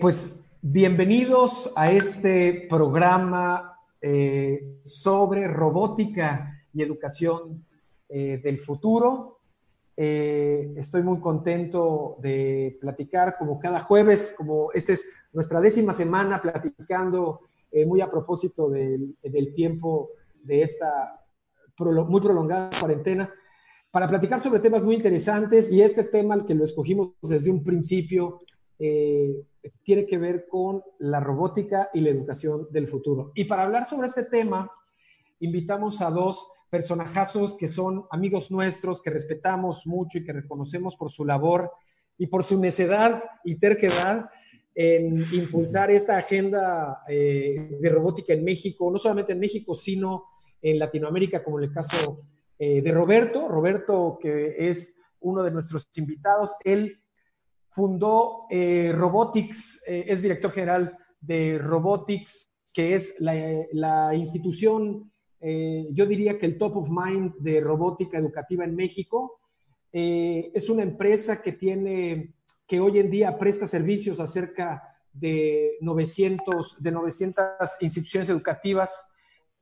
pues bienvenidos a este programa eh, sobre robótica y educación eh, del futuro. Eh, estoy muy contento de platicar como cada jueves, como esta es nuestra décima semana platicando muy a propósito del, del tiempo de esta muy prolongada cuarentena, para platicar sobre temas muy interesantes y este tema, al que lo escogimos desde un principio, eh, tiene que ver con la robótica y la educación del futuro. Y para hablar sobre este tema, invitamos a dos personajazos que son amigos nuestros, que respetamos mucho y que reconocemos por su labor y por su necedad y terquedad en impulsar esta agenda eh, de robótica en México, no solamente en México, sino en Latinoamérica, como en el caso eh, de Roberto. Roberto, que es uno de nuestros invitados, él fundó eh, Robotics, eh, es director general de Robotics, que es la, institución, yo diría que el top of mind de robótica educativa en México. es una empresa que tiene, que hoy en día presta servicios a cerca de 900, de 900 instituciones educativas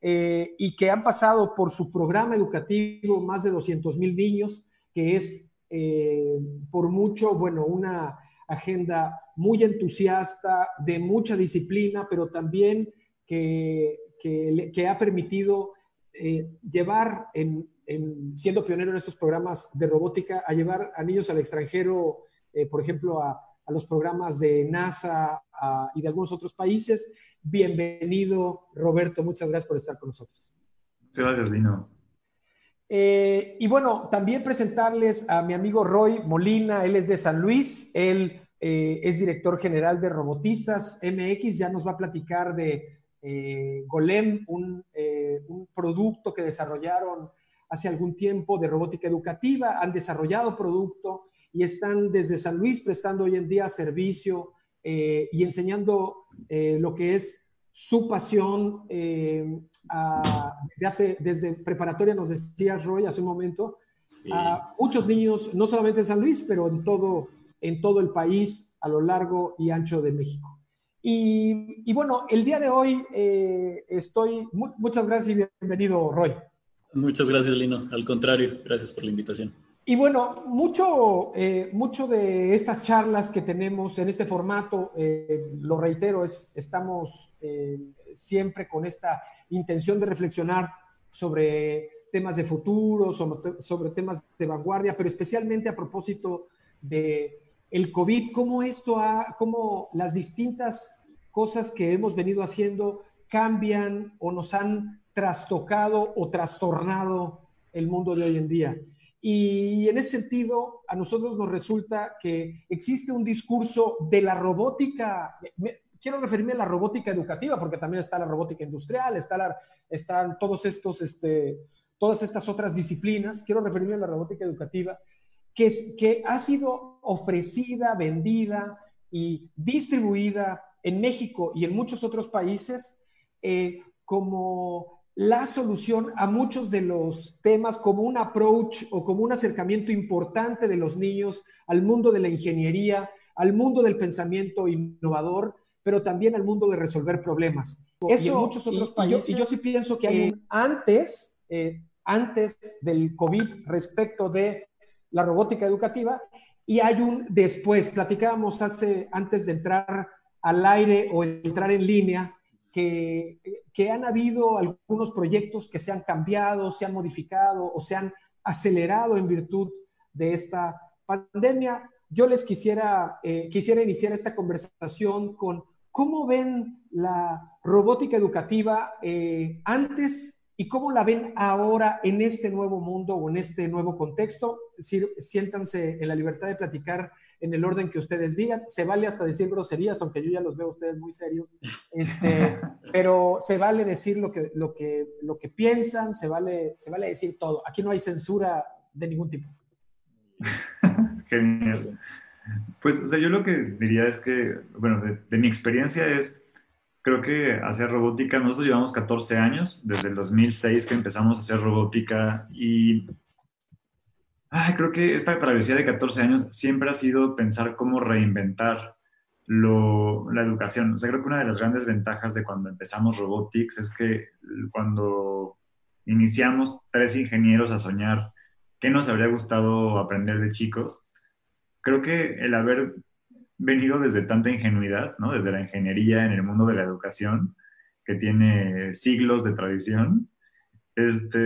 eh, y que han pasado por su programa educativo más de 200 mil niños, que es eh, por mucho, bueno, una agenda muy entusiasta, de mucha disciplina, pero también que, que, ha permitido eh, llevar, en, siendo pionero en estos programas de robótica, a llevar a niños al extranjero, por ejemplo, a, a, los programas de NASA y de algunos otros países Bienvenido, Roberto. Muchas gracias por estar con nosotros. Muchas gracias, Lino. Eh, y bueno, también presentarles a mi amigo Roy Molina. Él es de San Luis. Él eh, es director general de Robotistas MX. Ya nos va a platicar de eh, Golem, un, un producto que desarrollaron hace algún tiempo de robótica educativa. Han desarrollado producto y están desde San Luis prestando hoy en día servicio eh, y enseñando eh, lo que es su pasión eh, desde, hace, desde preparatoria, nos decía Roy hace un momento, a muchos niños, no solamente en San Luis, pero en todo, en todo el país, a lo largo y ancho de México. Y, y bueno, el día de hoy estoy, muchas gracias y bienvenido, Roy. Muchas gracias, Lino. Al contrario, gracias por la invitación. Y bueno, mucho, eh, mucho de estas charlas que tenemos en este formato, eh, lo reitero, es, estamos eh, siempre con esta intención de reflexionar sobre temas de futuro, sobre, temas de vanguardia, pero especialmente a propósito de el COVID, cómo esto ha, cómo las distintas cosas que hemos venido haciendo cambian o nos han trastocado o trastornado el mundo de hoy en día. Y en ese sentido, a nosotros nos resulta que existe un discurso de la robótica, quiero referirme a la robótica educativa, porque también está la robótica industrial, está están todos estos, este, todas estas otras disciplinas, quiero referirme a la robótica educativa, que, es, que ha sido ofrecida, vendida y distribuida en México y en muchos otros países eh, como la solución a muchos de los temas como un approach o como un acercamiento importante de los niños al mundo de la ingeniería, al mundo del pensamiento innovador, pero también al mundo de resolver problemas. Eso, y en muchos otros países. Y yo, sí pienso que hay un antes, eh, antes del COVID respecto de la robótica educativa y hay un después. Platicábamos hace, antes de entrar al aire o entrar en línea que, que, han habido algunos proyectos que se han cambiado, se han modificado o se han acelerado en virtud de esta pandemia. Yo les quisiera, eh, quisiera iniciar esta conversación con cómo ven la robótica educativa eh, antes y cómo la ven ahora en este nuevo mundo o en este nuevo contexto. Siéntanse en la libertad de platicar en el orden que ustedes digan. Se vale hasta decir groserías, aunque yo ya los veo a ustedes muy serios. Este, pero se vale decir lo que, lo, que, lo que piensan, se vale, se vale decir todo. Aquí no hay censura de ningún tipo. Genial. Pues, o sea, yo lo que diría es que, bueno, de, mi experiencia es, creo que hacer robótica, nosotros llevamos 14 años, desde el 2006 que empezamos a hacer robótica y creo que esta travesía de 14 años siempre ha sido pensar cómo reinventar la educación. O sea, creo que una de las grandes ventajas de cuando empezamos Robotics es que cuando iniciamos tres ingenieros a soñar qué nos habría gustado aprender de chicos, creo que el haber venido desde tanta ingenuidad, ¿no? Desde la ingeniería en el mundo de la educación, que tiene siglos de tradición, este,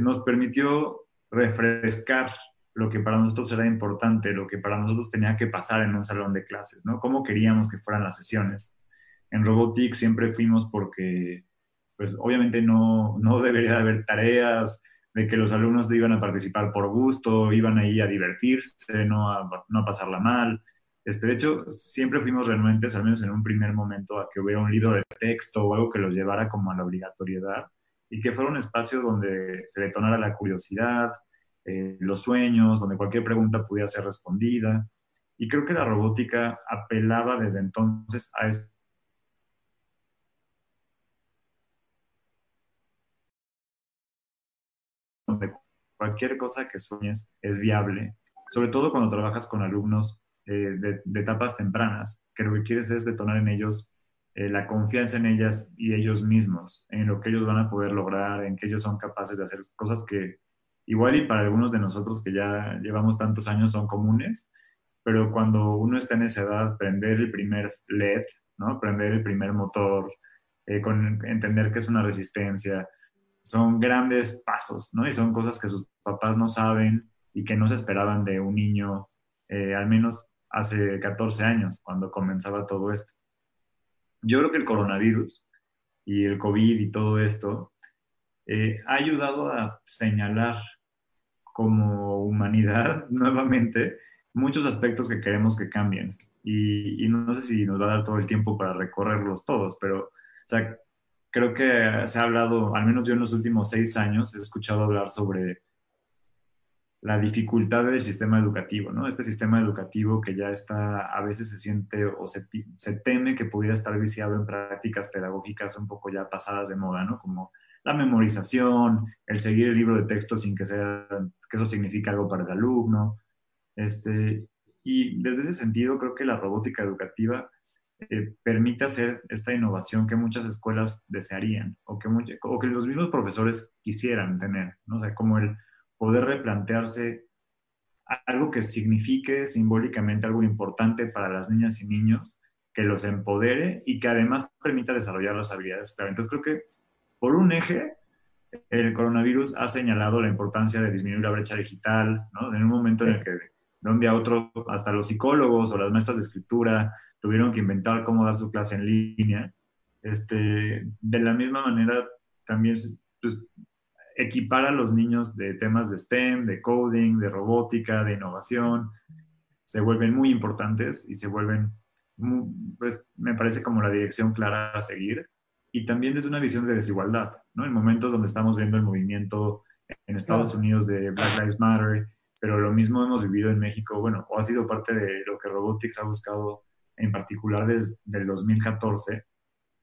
nos permitió refrescar lo que para nosotros era importante, lo que para nosotros tenía que pasar en un salón de clases, ¿no? Cómo queríamos que fueran las sesiones. En Robotics siempre fuimos porque, pues obviamente no, no debería haber tareas, de que los alumnos iban a participar por gusto, iban ahí a divertirse, no a, no a pasarla mal. Este, de hecho, siempre fuimos renuentes, al menos en un primer momento, a que hubiera un libro de texto o algo que los llevara como a la obligatoriedad y que fuera un espacio donde se detonara la curiosidad, eh, los sueños, donde cualquier pregunta pudiera ser respondida. Y creo que la robótica apelaba desde entonces a donde cualquier cosa que sueñes es viable, sobre todo cuando trabajas con alumnos eh, de, etapas tempranas, que lo que quieres es detonar en ellos eh, la confianza en ellas y ellos mismos, en lo que ellos van a poder lograr, en que ellos son capaces de hacer cosas que igual y para algunos de nosotros que ya llevamos tantos años son comunes, pero cuando uno está en esa edad, prender el primer LED, ¿no? prender el primer motor, eh, con entender que es una resistencia, son grandes pasos, ¿no? Y son cosas que sus papás no saben y que no se esperaban de un niño, eh, al menos hace 14 años, cuando comenzaba todo esto. Yo creo que el coronavirus y el COVID y todo esto eh, ha ayudado a señalar como humanidad nuevamente muchos aspectos que queremos que cambien. Y, no sé si nos va a dar todo el tiempo para recorrerlos todos, pero creo que se ha hablado, al menos yo en los últimos seis años, he escuchado hablar sobre la dificultad del sistema educativo, ¿no? Este sistema educativo que ya está, a veces se siente o se, se teme que pudiera estar viciado en prácticas pedagógicas un poco ya pasadas de moda, ¿no? Como la memorización, el seguir el libro de texto sin que, sea, que eso signifique algo para el alumno. Este, y desde ese sentido, creo que la robótica educativa eh, permite hacer esta innovación que muchas escuelas desearían o que, o que los mismos profesores quisieran tener, ¿no? O sea, como el poder replantearse algo que signifique simbólicamente algo importante para las niñas y niños, que los empodere y que además permita desarrollar las habilidades clave. Entonces creo que por un eje, el coronavirus ha señalado la importancia de disminuir la brecha digital, ¿no? En un momento en el que de un día a otro hasta los psicólogos o las maestras de escritura tuvieron que inventar cómo dar su clase en línea. Este, de la misma manera, también pues, equipar a los niños de temas de STEM, de coding, de robótica, de innovación, se vuelven muy importantes y se vuelven, pues me parece como la dirección clara a seguir. Y también desde una visión de desigualdad, ¿no? En momentos donde estamos viendo el movimiento en Estados Unidos de Black Lives Matter, pero lo mismo hemos vivido en México, bueno, o ha sido parte de lo que Robotics ha buscado en particular desde el 2014,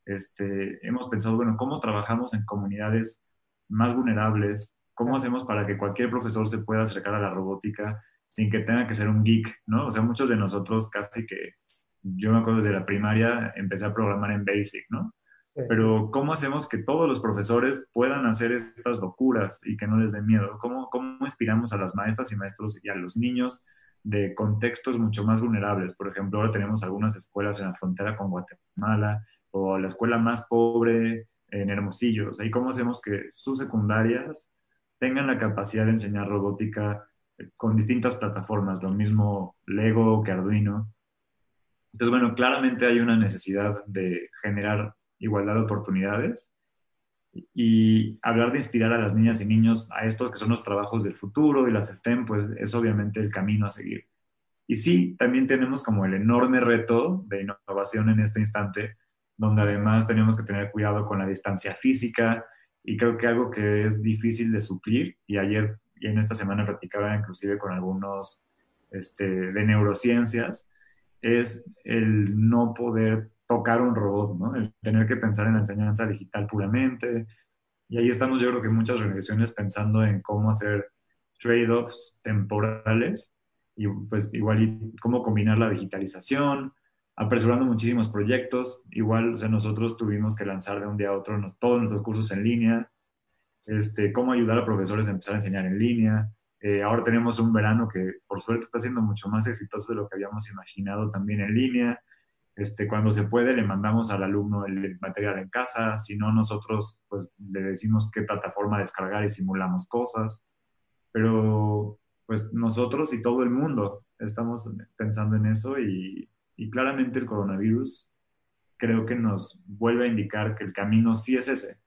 este, hemos pensado, bueno, ¿cómo trabajamos en comunidades más vulnerables? ¿Cómo hacemos para que cualquier profesor se pueda acercar a la robótica sin que tenga que ser un geek, ¿no? O sea, muchos de nosotros casi que, yo me acuerdo desde la primaria, empecé a programar en BASIC, ¿no? Pero ¿cómo hacemos que todos los profesores puedan hacer estas locuras y que no les den miedo? ¿Cómo, ¿Cómo inspiramos a las maestras y maestros y a los niños de contextos mucho más vulnerables. Por ejemplo, ahora tenemos algunas escuelas en la frontera con Guatemala o la escuela más pobre en Hermosillo. ¿Y cómo hacemos que sus secundarias tengan la capacidad de enseñar robótica eh, con distintas plataformas, lo mismo Lego que Arduino? Entonces, bueno, claramente hay una necesidad de generar igualdad de oportunidades y hablar de inspirar a las niñas y niños a estos que son los trabajos del futuro y las STEM, pues es obviamente el camino a seguir. Y sí, también tenemos como el enorme reto de innovación en este instante, donde además tenemos que tener cuidado con la distancia física y creo que algo que es difícil de suplir, y ayer y en esta semana platicaba inclusive con algunos este, de neurociencias, es el no poder tocar un robot, ¿no? El tener que pensar en la enseñanza digital puramente. Y ahí estamos yo creo que muchas organizaciones pensando en cómo hacer trade-offs temporales y pues igual cómo combinar la digitalización apresurando muchísimos proyectos. Igual, o sea, nosotros tuvimos que lanzar de un día a otro todos nuestros cursos en línea, este, cómo ayudar a profesores a empezar a enseñar en línea. Eh, ahora tenemos un verano que por suerte está siendo mucho más exitoso de lo que habíamos imaginado también en línea. Este, cuando se puede le mandamos al alumno el material en casa, si no nosotros pues le decimos qué plataforma descargar y simulamos cosas, pero pues nosotros y todo el mundo estamos pensando en eso y, y claramente el coronavirus creo que nos vuelve a indicar que el camino sí es ese.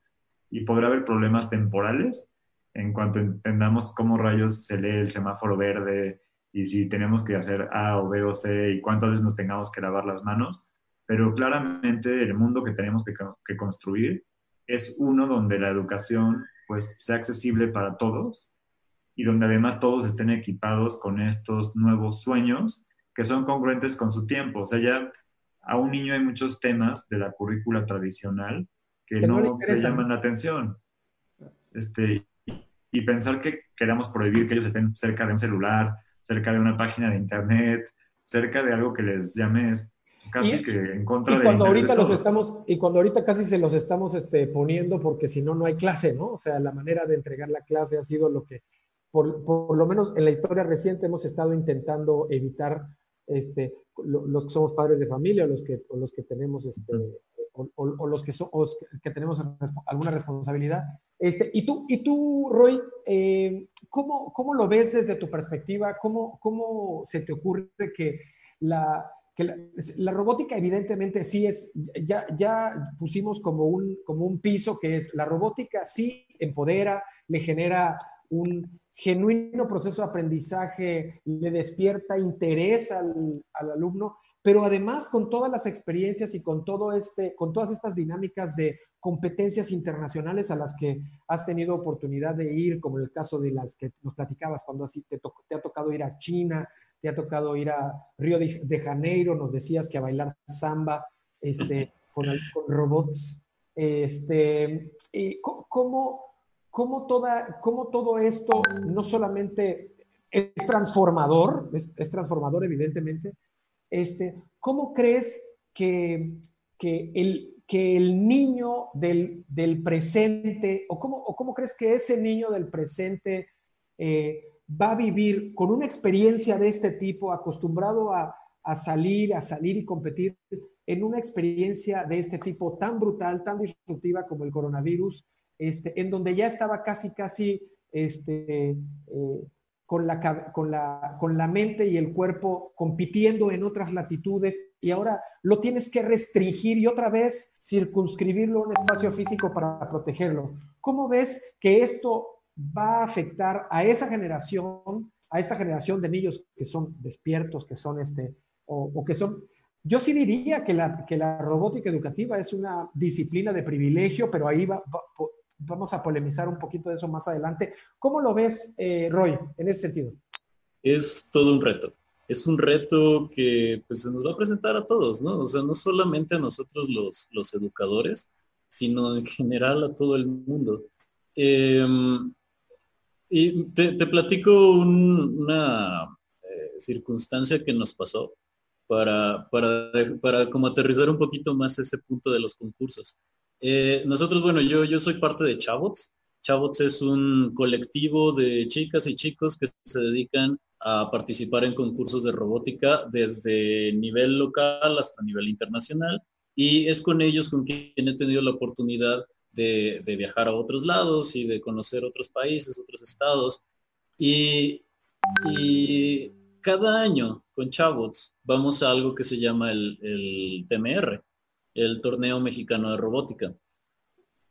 Y podrá haber problemas temporales en cuanto entendamos cómo rayos se lee el semáforo verde y si tenemos que hacer A o B o C y cuántas veces nos tengamos que lavar las manos, pero claramente el mundo que tenemos que, construir es uno donde la educación pues sea accesible para todos y donde además todos estén equipados con estos nuevos sueños que son congruentes con su tiempo. O sea, ya a un niño hay muchos temas de la currícula tradicional que, no, no le llaman la atención. Este, y pensar que queramos prohibir que ellos estén cerca de un celular, cerca de una página de internet, cerca de algo que les llame casi que en contra y cuando ahorita los estamos y cuando ahorita casi se los estamos este, poniendo porque si no no hay clase no o sea la manera de entregar la clase ha sido lo que por, por lo menos en la historia reciente hemos estado intentando evitar este los que somos padres de familia o los que o los que tenemos este o, los que, que tenemos alguna responsabilidad. Este, y, tú, y tú, Roy, eh, ¿cómo, ¿cómo, lo ves desde tu perspectiva? ¿Cómo, cómo se te ocurre que la, que la, robótica evidentemente sí es, ya, ya pusimos como un, como un piso que es, la robótica sí empodera, le genera un genuino proceso de aprendizaje, le despierta interés al, al alumno, pero además con todas las experiencias y con todo este, con todas estas dinámicas de competencias internacionales a las que has tenido oportunidad de ir, como en el caso de las que nos platicabas cuando así te, te ha tocado ir a China, te ha tocado ir a Río de, Janeiro, nos decías que a bailar samba este, con, robots. Este, ¿cómo, cómo, toda, ¿Cómo todo esto no solamente es transformador, es transformador evidentemente, este, ¿cómo crees que, que, el, que el niño del, del presente, o cómo, o cómo, crees que ese niño del presente eh, va a vivir con una experiencia de este tipo, acostumbrado a, a salir, a salir y competir en una experiencia de este tipo tan brutal, tan disruptiva como el coronavirus, este, en donde ya estaba casi, casi este, eh, con la, con, la, con la mente y el cuerpo compitiendo en otras latitudes y ahora lo tienes que restringir y otra vez circunscribirlo a un espacio físico para protegerlo. ¿Cómo ves que esto va a afectar a esa generación, a esta generación de niños que son despiertos, que son este, o, que son... Yo sí diría que la, que la robótica educativa es una disciplina de privilegio, pero ahí va, vamos a polemizar un poquito de eso más adelante. ¿Cómo lo ves, eh, Roy, en ese sentido? Es todo un reto. Es un reto que pues, se nos va a presentar a todos, ¿no? O sea, no solamente a nosotros los, los educadores, sino en general a todo el mundo. Em, y te, platico una eh, circunstancia que nos pasó para, para, para como aterrizar un poquito más ese punto de los concursos. Eh, nosotros, bueno, yo, soy parte de Chabots. Chabots es un colectivo de chicas y chicos que se dedican a participar en concursos de robótica desde nivel local hasta nivel internacional. Y es con ellos con quien he tenido la oportunidad de, viajar a otros lados y de conocer otros países, otros estados. Y, cada año con Chabots vamos a algo que se llama el TMR, el Torneo Mexicano de Robótica,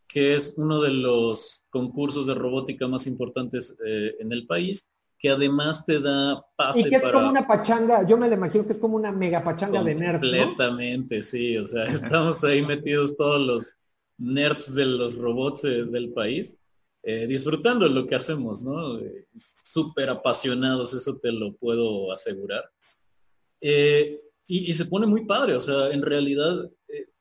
que es uno de los concursos de robótica más importantes eh, en el país, que además te da pase y que es como una pachanga, yo me lo imagino que es como una mega pachanga de nerds, Completamente, sí, o sea, estamos ahí metidos todos los nerds de los robots eh, del país, eh, disfrutando lo que hacemos, ¿no? Súper apasionados, eso te lo puedo asegurar. y, y, se pone muy padre, o sea, en realidad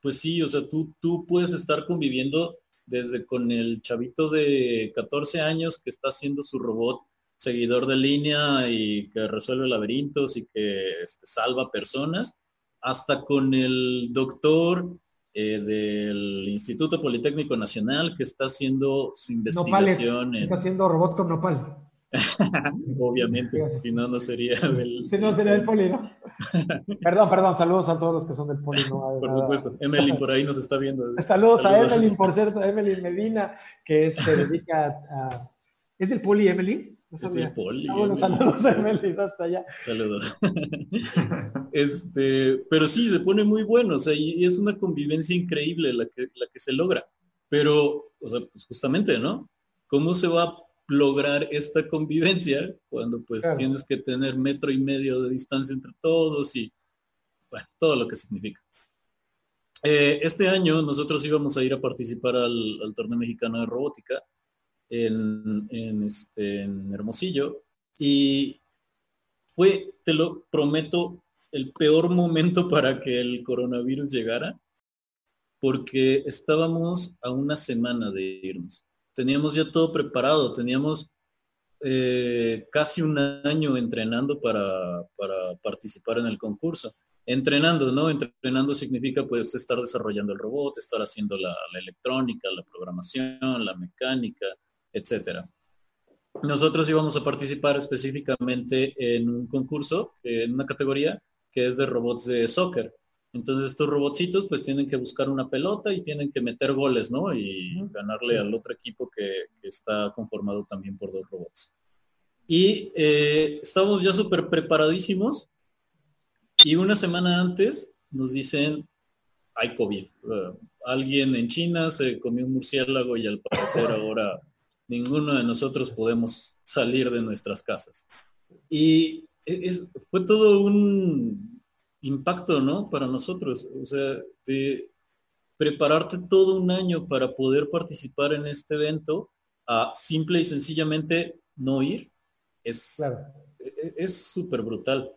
pues sí, o sea, tú, tú puedes estar conviviendo desde con el chavito de 14 años que está haciendo su robot seguidor de línea y que resuelve laberintos y que este, salva personas, hasta con el doctor eh, del Instituto Politécnico Nacional que está haciendo su investigación. Está haciendo robots con nopal. Obviamente, si no, no sería del... Si no, sería del poli, ¿no? perdón, perdón, saludos a todos los que son del poli. por supuesto, Emily por ahí nos está viendo. Saludos, a Emily, por cierto, Emily Medina, que se dedica a... ¿Es del poli, Emily? No es del poli. Ah, bueno, saludos a Emily, hasta allá. Saludos. este, pero sí, se pone muy bueno, o sea, y es una convivencia increíble la que, la que se logra. Pero, o sea, pues justamente, ¿no? ¿Cómo se va a lograr esta convivencia cuando pues tienes que tener metro y medio de distancia entre todos y bueno, todo lo que significa. Eh, este año nosotros íbamos a ir a participar al, torneo mexicano de robótica en, este, en Hermosillo y fue, te lo prometo, el peor momento para que el coronavirus llegara porque estábamos a una semana de irnos teníamos ya todo preparado, teníamos eh, casi un año entrenando para, para, participar en el concurso. Entrenando, ¿no? Entrenando significa pues estar desarrollando el robot, estar haciendo la, la electrónica, la programación, la mecánica, etc. Nosotros íbamos a participar específicamente en un concurso, en una categoría que es de robots de soccer. Entonces estos robotcitos pues tienen que buscar una pelota y tienen que meter goles, ¿no? Y ganarle al otro equipo que, está conformado también por dos robots. Y eh, estamos ya súper preparadísimos y una semana antes nos dicen, hay COVID. Uh, alguien en China se comió un murciélago y al parecer ahora ninguno de nosotros podemos salir de nuestras casas. Y es, fue todo un, impacto, ¿no? Para nosotros, o sea, de prepararte todo un año para poder participar en este evento a simple y sencillamente no ir, es e-, es súper brutal.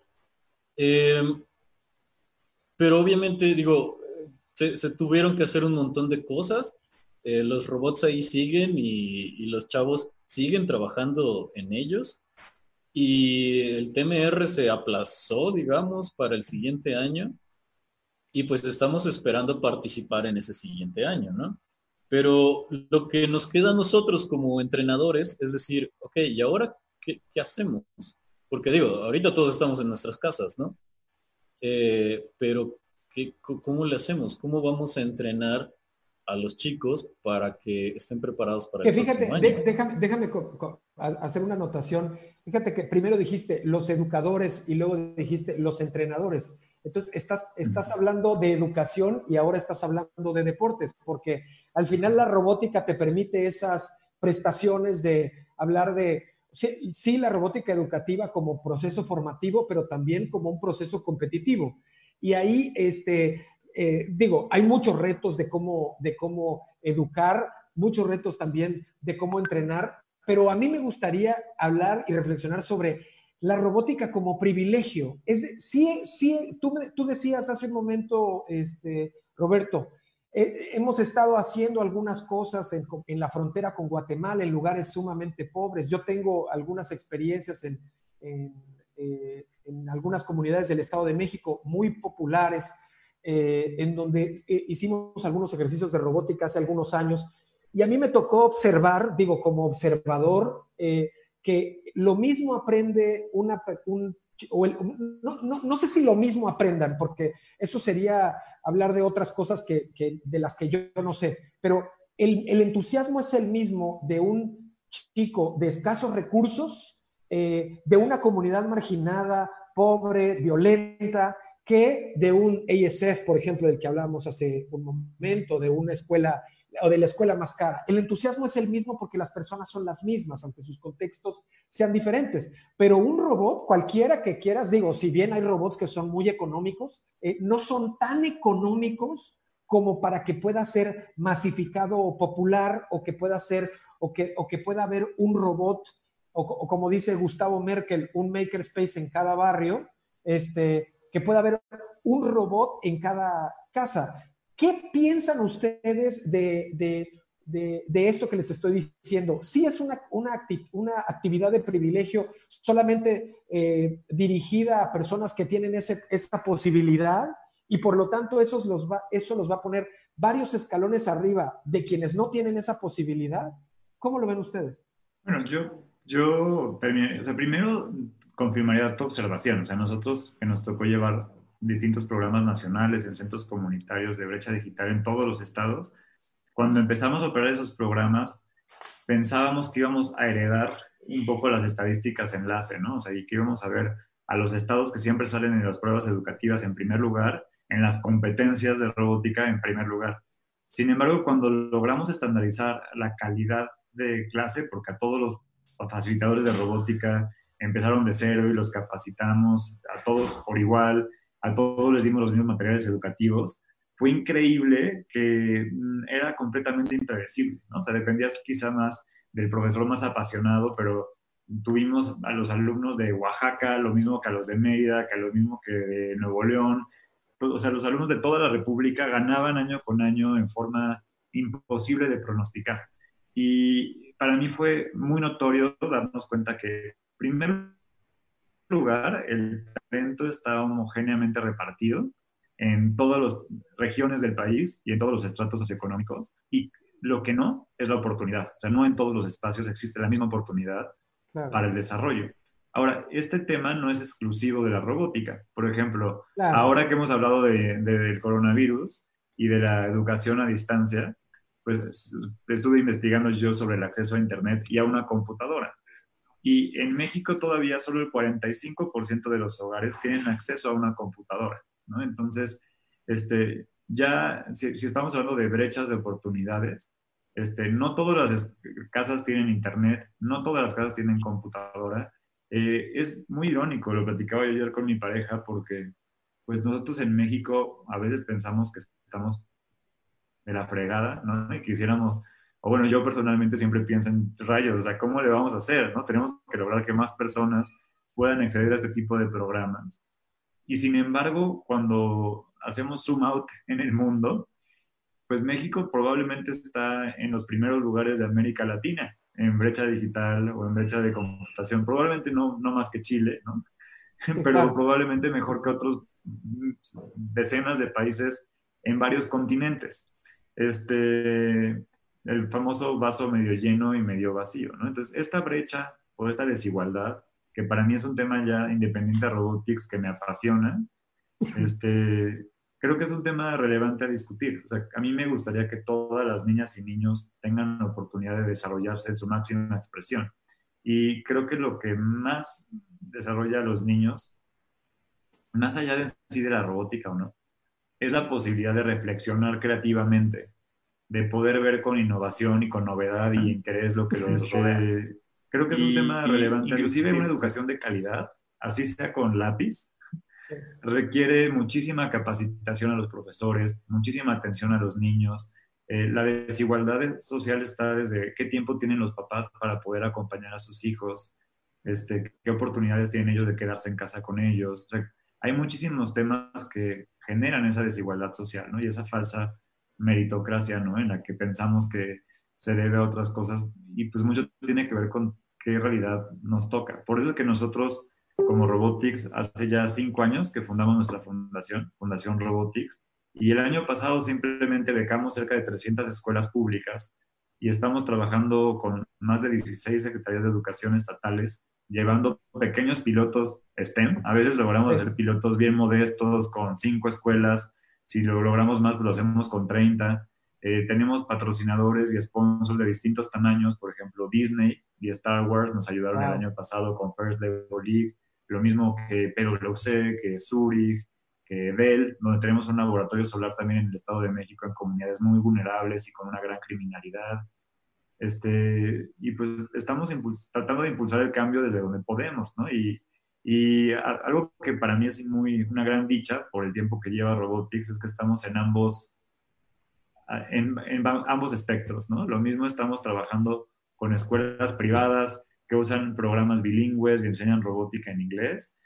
Em, pero obviamente, digo, se, tuvieron que hacer un montón de cosas. Eh, los robots ahí siguen y, y los chavos siguen trabajando en ellos y el TMR se aplazó, digamos, para el siguiente año y pues estamos esperando participar en ese siguiente año, ¿no? Pero lo que nos queda a nosotros como entrenadores es decir, ok, ¿y ahora qué, hacemos? Porque digo, ahorita todos estamos en nuestras casas, ¿no? Eh, pero ¿qué, ¿cómo le hacemos? ¿Cómo vamos a entrenar a los chicos para que estén preparados para el fíjate, próximo año. déjame, déjame hacer una anotación. Fíjate que primero dijiste los educadores y luego dijiste los entrenadores. Entonces, estás, estás hablando de educación y ahora estás hablando de deportes, porque al final la robótica te permite esas prestaciones de hablar de, sí, sí, la robótica educativa como proceso formativo, pero también como un proceso competitivo. Y ahí, este, eh, digo, hay muchos retos de cómo, de cómo educar, muchos retos también de cómo entrenar, pero a mí me gustaría hablar y reflexionar sobre la robótica como privilegio. Es de, sí, sí, tú, tú decías hace un momento, este, Roberto, eh, hemos estado haciendo algunas cosas en, en, la frontera con Guatemala, en lugares sumamente pobres. Yo tengo algunas experiencias en, en, eh, en algunas comunidades del Estado de México muy populares eh, en donde eh, hicimos algunos ejercicios de robótica hace algunos años, y a mí me tocó observar, digo, como observador, eh, que lo mismo aprende una, un, no, sé si lo mismo aprendan, porque eso sería hablar de otras cosas que, de las que yo no sé, pero el, el, entusiasmo es el mismo de un chico de escasos recursos, de una comunidad marginada, pobre, violenta, que de un ASF, por ejemplo, del que hablábamos hace un momento, de una escuela o de la escuela más cara. El entusiasmo es el mismo porque las personas son las mismas, aunque sus contextos sean diferentes. Pero un robot, cualquiera que quieras, digo, si bien hay robots que son muy económicos, eh, no son tan económicos como para que pueda ser masificado o popular o que pueda ser o que, o que pueda haber un robot o, o como dice Gustavo Merkel, un makerspace en cada barrio, este, que pueda haber un robot en cada casa. ¿Qué piensan ustedes de, esto que les estoy diciendo? ¿Sí es una, una, actividad de privilegio solamente eh, dirigida a personas que tienen esa posibilidad? y por lo tanto eso los, va, eso los va a poner varios escalones arriba de quienes no tienen esa posibilidad. ¿Cómo lo ven ustedes? Bueno, yo, yo o sea, primero confirmaría tu observación. O sea, nosotros que nos tocó llevar distintos programas nacionales en centros comunitarios de brecha digital en todos los estados, cuando empezamos a operar esos programas, pensábamos que íbamos a heredar un poco las estadísticas enlace, ¿no? O sea, y que íbamos a ver a los estados que siempre salen en las pruebas educativas en primer lugar, en las competencias de robótica en primer lugar. Sin embargo, cuando logramos estandarizar la calidad de clase, porque a todos los facilitadores de robótica empezaron de cero y los capacitamos a todos por igual, a todos les dimos los mismos materiales educativos, fue increíble que mm, era completamente impredecible, ¿no? O sea, dependías quizá más del profesor más apasionado, pero tuvimos a los alumnos de Oaxaca, lo mismo que a los de Mérida, que a lo mismo que de Nuevo León, o sea, los alumnos de toda la República ganaban año con año en forma imposible de pronosticar. Y para mí fue muy notorio darnos cuenta que, primer lugar, el talento está homogéneamente repartido en todas las regiones del país y en todos los estratos socioeconómicos. Y lo que no es la oportunidad. O sea, no en todos los espacios existe la misma oportunidad para el desarrollo. Ahora, este tema no es exclusivo de la robótica. Por ejemplo, ahora que hemos hablado de, del coronavirus y de la educación a distancia, pues estuve investigando yo sobre el acceso a Internet y a una computadora. Y en México todavía solo el 45% de los hogares tienen acceso a una computadora, ¿no? Entonces, este, ya, si, estamos hablando de brechas de oportunidades, este, no todas las casas tienen internet, no todas las casas tienen computadora. Eh, es muy irónico, lo platicaba yo ayer con mi pareja, porque pues nosotros en México a veces pensamos que estamos de la fregada, ¿no? Y quisiéramos, o bueno, yo personalmente siempre pienso en rayos, o sea, ¿cómo le vamos a hacer, no? Tenemos que lograr que más personas puedan acceder a este tipo de programas. Y sin embargo, cuando hacemos zoom out en el mundo, pues México probablemente está en los primeros lugares de América Latina en brecha digital o en brecha de computación. Probablemente no, no más que Chile, ¿no? pero probablemente mejor que otros decenas de países en varios continentes. Este, el famoso vaso medio lleno y medio vacío, ¿no? Entonces, esta brecha o esta desigualdad, que para mí es un tema ya independiente de robotics que me apasiona, este, creo que es un tema relevante a discutir. O sea, a mí me gustaría que todas las niñas y niños tengan la oportunidad de desarrollarse en su máxima expresión. Y creo que lo que más desarrolla a los niños, más allá de sí de la robótica o no, es la posibilidad de reflexionar creativamente, de poder ver con innovación y con novedad y interés lo que los rodea. Creo que es un tema relevante. Inclusive una educación de calidad, así sea con lápiz, requiere muchísima capacitación a los profesores, muchísima atención a los niños. Eh, la desigualdad social está desde qué tiempo tienen los papás para poder acompañar a sus hijos, este, qué oportunidades tienen ellos de quedarse en casa con ellos. hay muchísimos temas que generan esa desigualdad social, ¿no? Y esa falsa meritocracia, ¿no? En la que pensamos que se debe a otras cosas y pues mucho tiene que ver con qué realidad nos toca. Por eso es que nosotros como Robotics hace ya cinco años que fundamos nuestra fundación, Fundación Robotics, y el año pasado simplemente becamos cerca de 300 escuelas públicas y estamos trabajando con más de 16 secretarías de educación estatales, llevando pequeños pilotos STEM. A veces logramos hacer pilotos bien modestos con cinco escuelas. Si lo logramos más, pues lo hacemos con 30. Eh, tenemos patrocinadores y sponsors de distintos tamaños, por ejemplo, Disney y Star Wars nos ayudaron el año pasado con First Level League lo mismo que PwC, que Zurich, que Dell, donde tenemos un laboratorio solar también en el Estado de México, en comunidades muy vulnerables y con una gran criminalidad. Este, y pues estamos tratando de impulsar el cambio desde donde podemos, ¿no? Y, y algo que para mí es muy, una gran dicha por el tiempo que lleva Robotics es que estamos en ambos, en, ambos espectros, ¿no? Lo mismo estamos trabajando con escuelas privadas, que usan programas bilingües y enseñan robótica en inglés,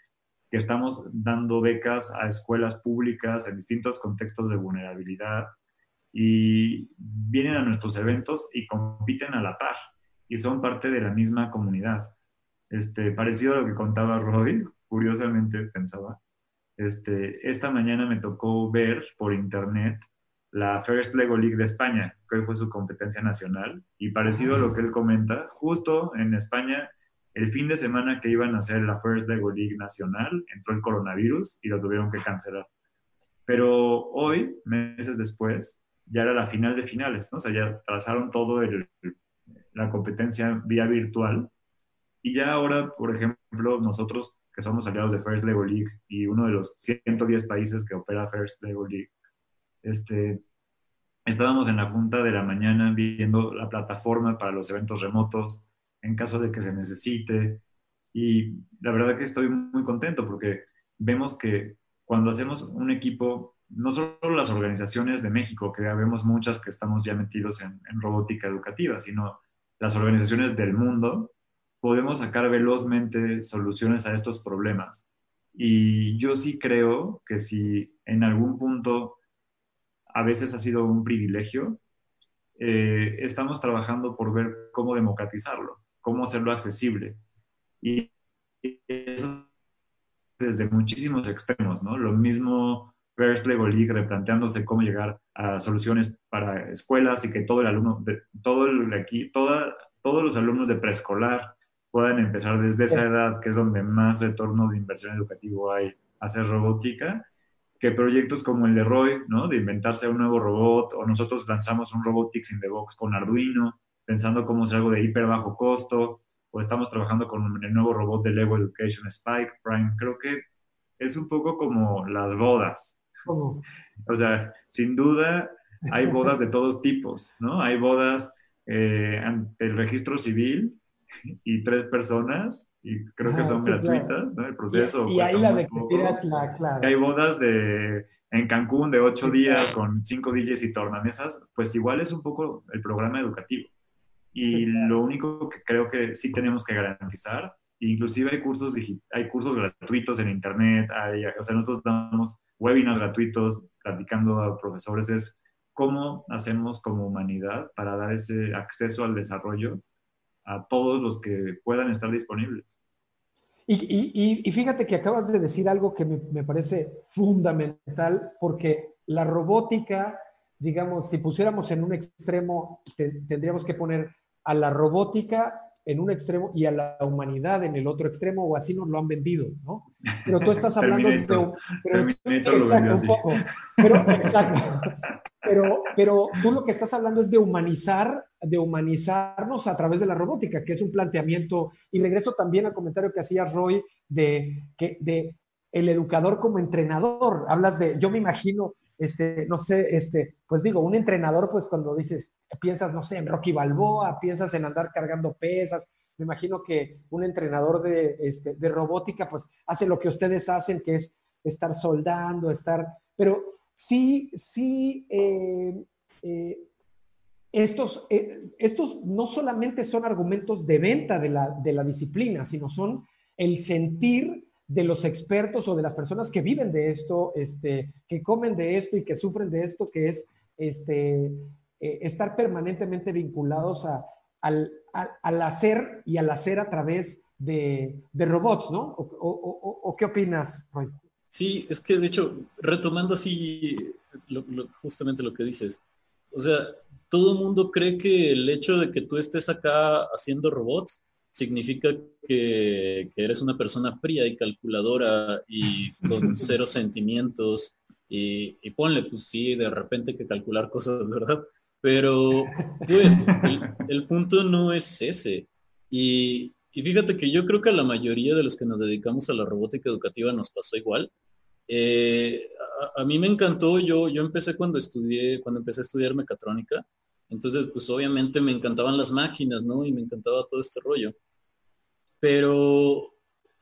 que estamos dando becas a escuelas públicas en distintos contextos de vulnerabilidad y vienen a nuestros eventos y compiten a la par y son parte de la misma comunidad. Este, parecido a lo que contaba Roy, curiosamente pensaba, este, esta mañana me tocó ver por internet la First Lego League de España, que fue su competencia nacional, y parecido a lo que él comenta, justo en España, el fin de semana que iban a hacer la First Lego League nacional, entró el coronavirus y lo tuvieron que cancelar. Pero hoy, meses después, ya era la final de finales, ¿no? O sea, ya trazaron todo el, la competencia vía virtual. Y ya ahora, por ejemplo, nosotros que somos aliados de First Lego League y uno de los 110 países que opera First Lego League, este, estábamos en la junta de la mañana viendo la plataforma para los eventos remotos en caso de que se necesite. Y la verdad que estoy muy contento porque vemos que cuando hacemos un equipo, no solo las organizaciones de México, que vemos muchas que estamos ya metidos en robótica educativa, sino las organizaciones del mundo, podemos sacar velozmente soluciones a estos problemas. Y yo sí creo que si en algún punto a veces ha sido un privilegio, eh, estamos trabajando por ver cómo democratizarlo, cómo hacerlo accesible. Y eso desde muchísimos extremos, ¿no? Lo mismo First Lego League replanteándose cómo llegar a soluciones para escuelas y que todo el alumno, todo el aquí, toda, todos los alumnos de preescolar puedan empezar desde esa edad, que es donde más retorno de inversión educativo hay, a hacer robótica que proyectos como el de Roy, ¿no? De inventarse un nuevo robot, o nosotros lanzamos un Robotics in the Box con Arduino, pensando cómo es algo de hiper bajo costo, o estamos trabajando con el nuevo robot de Lego Education Spike Prime. Creo que es un poco como las bodas. O sea, sin duda hay bodas de todos tipos, ¿no? Hay bodas eh, ante el registro civil y tres personas y creo que son gratuitas, ¿no? El proceso. Y, ahí la de que tiras la, claro. Hay bodas de, en Cancún de ocho días con cinco DJs y tornamesas, pues igual es un poco el programa educativo. Y lo único que creo que sí tenemos que garantizar, inclusive hay cursos, hay cursos gratuitos en internet, hay, o sea, nosotros damos webinars gratuitos platicando a profesores, es cómo hacemos como humanidad para dar ese acceso al desarrollo a todos los que puedan estar disponibles. Y, fíjate que acabas de decir algo que me, parece fundamental, porque la robótica, digamos, si pusiéramos en un extremo, tendríamos que poner a la robótica en un extremo y a la humanidad en el otro extremo, o así nos lo han vendido, ¿no? Pero tú estás hablando de... Pero, exacto, un poco. Pero, exacto. Pero, pero tú lo que estás hablando es de humanizar, de humanizarnos a través de la robótica, que es un planteamiento, y regreso también al comentario que hacía Roy de, que, de el educador como entrenador. Hablas de, yo me imagino, este, no sé, este, pues digo, un entrenador, pues cuando dices, piensas, no sé, en Rocky Balboa, piensas en andar cargando pesas, me imagino que un entrenador de, este, de robótica, pues hace lo que ustedes hacen, que es estar soldando, estar, pero sí, sí, eh, eh, estos, eh, estos no solamente son argumentos de venta de la, de la disciplina, sino son el sentir de los expertos o de las personas que viven de esto, este, que comen de esto y que sufren de esto, que es este, estar permanentemente vinculados a, al, hacer y al hacer a través de, robots, ¿no? ¿O, qué opinas, Roy? Sí, es que de hecho, retomando así justamente lo que dices, o sea, todo el mundo cree que el hecho de que tú estés acá haciendo robots significa que, eres una persona fría y calculadora y con cero sentimientos y, ponle, pues sí, de repente que calcular cosas, ¿verdad? Pero, pues, el, el punto no es ese. Y, y fíjate que yo creo que a la mayoría de los que nos dedicamos a la robótica educativa nos pasó igual. Eh, a, mí me encantó, yo, yo empecé cuando estudié, cuando empecé a estudiar mecatrónica, entonces pues obviamente me encantaban las máquinas, ¿no? Y me encantaba todo este rollo. Pero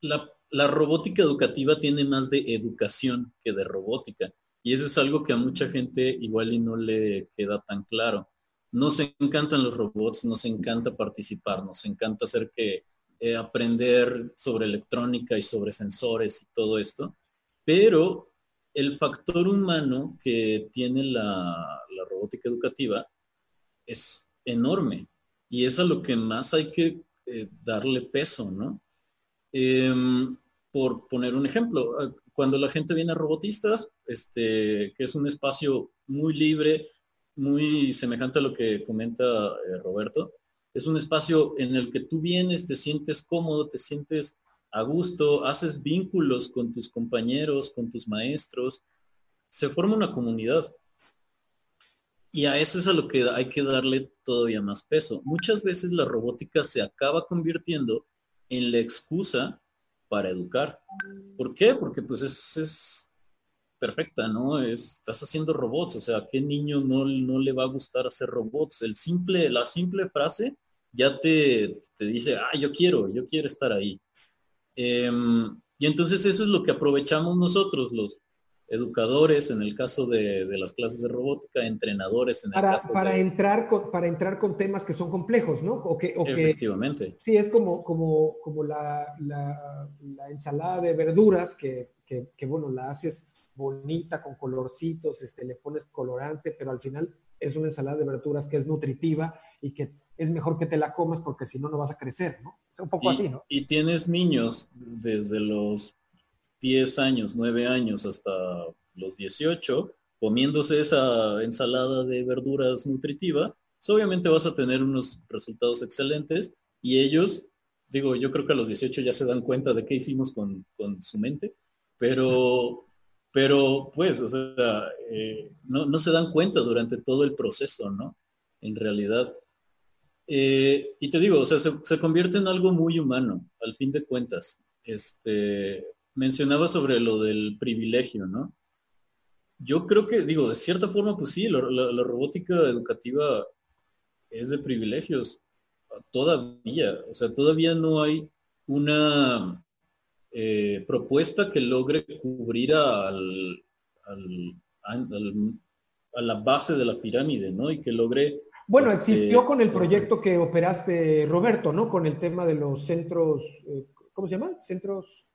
la, la robótica educativa tiene más de educación que de robótica. Y eso es algo que a mucha gente igual y no le queda tan claro. Nos encantan los robots, nos encanta participar, nos encanta hacer que eh, aprender sobre electrónica y sobre sensores y todo esto, pero el factor humano que tiene la, robótica educativa es enorme y es a lo que más hay que eh, darle peso, ¿no? Em, por poner un ejemplo, cuando la gente viene a robotistas, este, que es un espacio muy libre, muy semejante a lo que comenta eh, Roberto, es un espacio en el que tú vienes, te sientes cómodo, te sientes a gusto, haces vínculos con tus compañeros, con tus maestros, se forma una comunidad. Y a eso es a lo que hay que darle todavía más peso. Muchas veces la robótica se acaba convirtiendo en la excusa para educar. ¿Por qué? Porque pues es, perfecta, ¿no? estás haciendo robots, o sea, ¿a qué niño no, no le va a gustar hacer robots? El simple, la simple frase ya te, te dice, ah, yo quiero, yo quiero estar ahí. Em, y entonces eso es lo que aprovechamos nosotros, los educadores en el caso de, de las clases de robótica, entrenadores en el para, caso para de... Entrar con, para entrar con temas que son complejos, ¿no? O que, o Efectivamente. sí, es como, como, como la, la, la ensalada de verduras que, que, que, bueno, la haces bonita, con colorcitos, este, le pones colorante, pero al final es una ensalada de verduras que es nutritiva y que es mejor que te la comas porque si no, no vas a crecer, ¿no? Un poco así, ¿no? Y tienes niños desde los 10 años, 9 años hasta los 18 comiéndose esa ensalada de verduras nutritiva, pues obviamente vas a tener unos resultados excelentes y ellos, digo, yo creo que a los 18 ya se dan cuenta de qué hicimos con, con su mente, pero, pero pues, o sea, eh, no, no, se dan cuenta durante todo el proceso, ¿no? En realidad. Eh, y te digo, o sea, se, convierte en algo muy humano, al fin de cuentas. Este, mencionaba sobre lo del privilegio, ¿no? Yo creo que, digo, de cierta forma, pues sí, la, robótica educativa es de privilegios todavía. O sea, todavía no hay una eh, propuesta que logre cubrir a la base de la pirámide, ¿no? Y que logre bueno, existió este, con el proyecto que operaste, Roberto, ¿no? Con el tema de los centros, eh, ¿cómo se llama? Centros.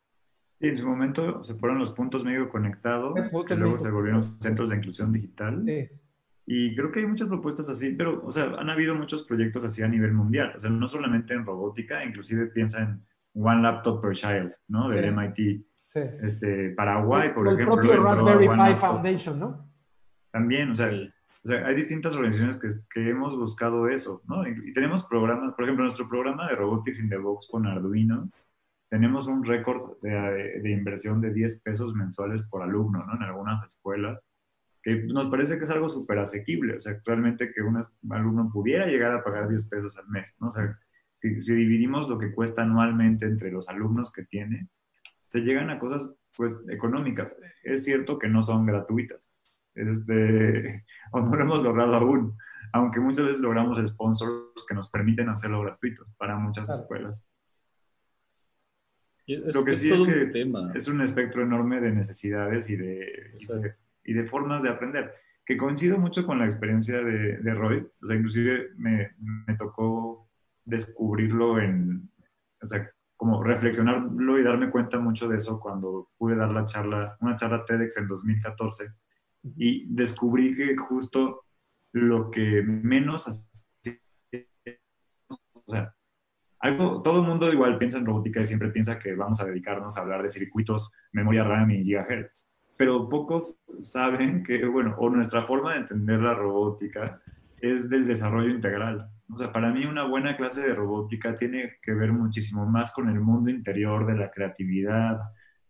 Sí, en su momento se fueron los puntos medio conectados, que luego se volvieron centros de inclusión digital. Sí. Y creo que hay muchas propuestas así, pero, o sea, han habido muchos proyectos así a nivel mundial. O sea, no solamente en robótica, inclusive piensa en One Laptop per Child, ¿no? Del sí. MIT. Sí. Este, Paraguay, por el ejemplo. El propio Raspberry Pi Foundation, ¿no? También, o sea, o sea, hay distintas organizaciones que, que, hemos buscado eso, ¿no? Y, y, tenemos programas, por ejemplo, nuestro programa de Robotics in the Box con Arduino, tenemos un récord de, de, inversión de 10 pesos mensuales por alumno, ¿no? En algunas escuelas, que nos parece que es algo súper asequible, o sea, actualmente que un alumno pudiera llegar a pagar 10 pesos al mes, ¿no? O sea, si, si dividimos lo que cuesta anualmente entre los alumnos que tiene, se llegan a cosas, pues, económicas. Es cierto que no son gratuitas, este, o no lo hemos logrado aún, aunque muchas veces logramos sponsors que nos permiten hacerlo gratuito para muchas claro. escuelas. Es, lo que es sí es que tema. es un espectro enorme de necesidades y de, y de, y de, formas de aprender, que coincido mucho con la experiencia de, de Roy, o sea, inclusive me, me tocó descubrirlo en, o sea, como reflexionarlo y darme cuenta mucho de eso cuando pude dar la charla, una charla TEDx en 2014 y descubrí que justo lo que menos o sea, algo, todo el mundo igual piensa en robótica y siempre piensa que vamos a dedicarnos a hablar de circuitos, memoria RAM y gigahertz, pero pocos saben que, bueno, o nuestra forma de entender la robótica es del desarrollo integral. O sea, para mí una buena clase de robótica tiene que ver muchísimo más con el mundo interior de la creatividad,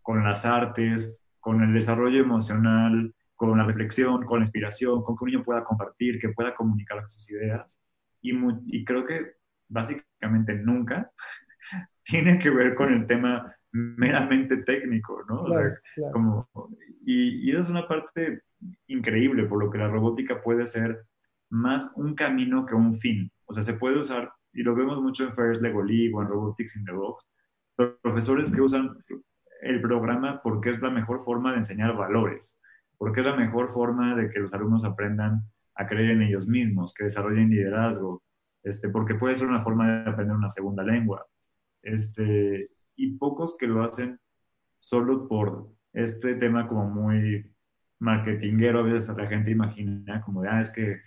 con las artes, con el desarrollo emocional, con la reflexión, con la inspiración, con que un niño pueda compartir, que pueda comunicar sus ideas. Y, muy, y creo que básicamente nunca tiene que ver con el tema meramente técnico, ¿no? Claro, o sea, claro. como, y, y es una parte increíble, por lo que la robótica puede ser más un camino que un fin. O sea, se puede usar, y lo vemos mucho en First Lego League o en Robotics in the Box, profesores que usan el programa porque es la mejor forma de enseñar valores porque es la mejor forma de que los alumnos aprendan a creer en ellos mismos, que desarrollen liderazgo, este, porque puede ser una forma de aprender una segunda lengua. Este, y pocos que lo hacen solo por este tema como muy marketinguero, a veces la gente imagina como de, ah, es que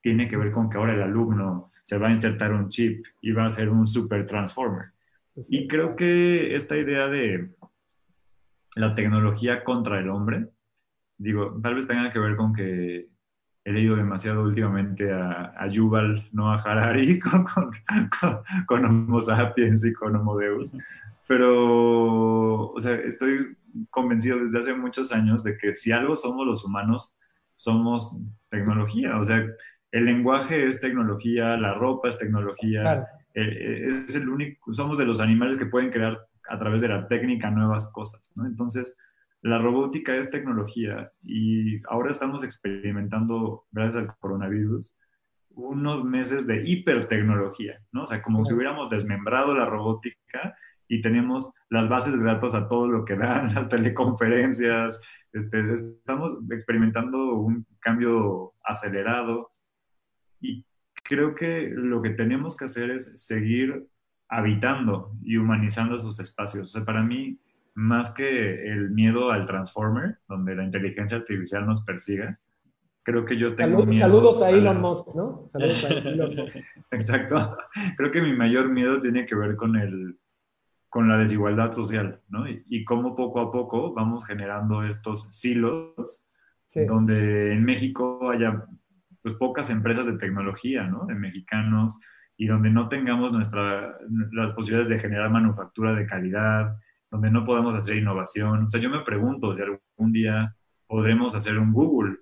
tiene que ver con que ahora el alumno se va a insertar un chip y va a ser un super transformer. Y creo que esta idea de la tecnología contra el hombre. Digo, tal vez tenga que ver con que he leído demasiado últimamente a, a Yuval Noah Harari con, con, con, Homo sapiens y con Homo Deus. Pero, o sea, estoy convencido desde hace muchos años de que si algo somos los humanos, somos tecnología. O sea, el lenguaje es tecnología, la ropa es tecnología. Eh, eh, es el único, somos de los animales que pueden crear a través de la técnica nuevas cosas, ¿no? Entonces, la robótica es tecnología y ahora estamos experimentando, gracias al coronavirus, unos meses de hipertecnología, ¿no? O sea, como si hubiéramos desmembrado la robótica y tenemos las bases de datos a todo lo que dan, las teleconferencias, este, estamos experimentando un cambio acelerado y creo que lo que tenemos que hacer es seguir habitando y humanizando esos espacios. O sea, para mí, más que el miedo al transformer, donde la inteligencia artificial nos persiga, creo que yo tengo miedo Saludos a Elon Musk, ¿no? Saludos a Elon Musk. Exacto. Creo que mi mayor miedo tiene que ver con el con la desigualdad social, ¿no? Y, cómo poco a poco vamos generando estos silos donde en México haya pues pocas empresas de tecnología, ¿no? De mexicanos y donde no tengamos nuestra, las posibilidades de generar manufactura de calidad, donde no podamos hacer innovación. O sea, yo me pregunto si algún día podremos hacer un Google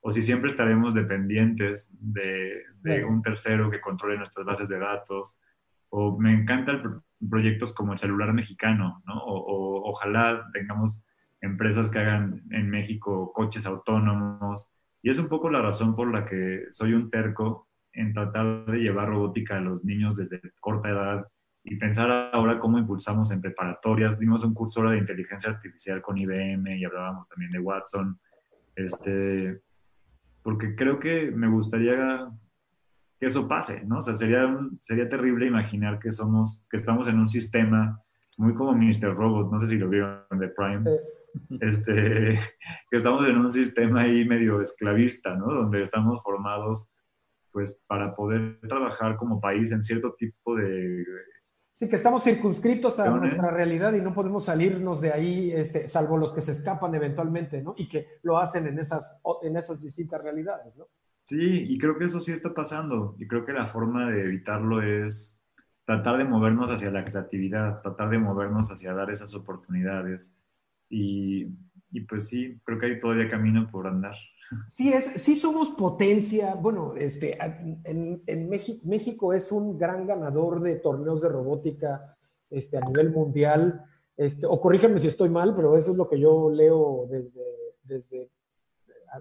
o si siempre estaremos dependientes de, de un tercero que controle nuestras bases de datos. O me encantan proyectos como el celular mexicano, ¿no? O, o, ojalá tengamos empresas que hagan en México coches autónomos. Y es un poco la razón por la que soy un terco en tratar de llevar robótica a los niños desde corta edad y pensar ahora cómo impulsamos en preparatorias. Dimos un curso ahora de inteligencia artificial con IBM y hablábamos también de Watson, este, porque creo que me gustaría que eso pase, ¿no? O sea, sería, sería terrible imaginar que somos, que estamos en un sistema muy como Mr. Robot, no sé si lo vieron de Prime, este, que estamos en un sistema ahí medio esclavista, ¿no? Donde estamos formados pues para poder trabajar como país en cierto tipo de... Sí, que estamos circunscritos a nuestra realidad y no podemos salirnos de ahí, este, salvo los que se escapan eventualmente, ¿no? Y que lo hacen en esas, en esas distintas realidades, ¿no? Sí, y creo que eso sí está pasando. Y creo que la forma de evitarlo es tratar de movernos hacia la creatividad, tratar de movernos hacia dar esas oportunidades. Y, y pues sí, creo que hay todavía camino por andar. Sí, es, sí somos potencia. Bueno, este, en, México, es un gran ganador de torneos de robótica este, a nivel mundial. Este, o corríjanme si estoy mal, pero eso es lo que yo leo desde, desde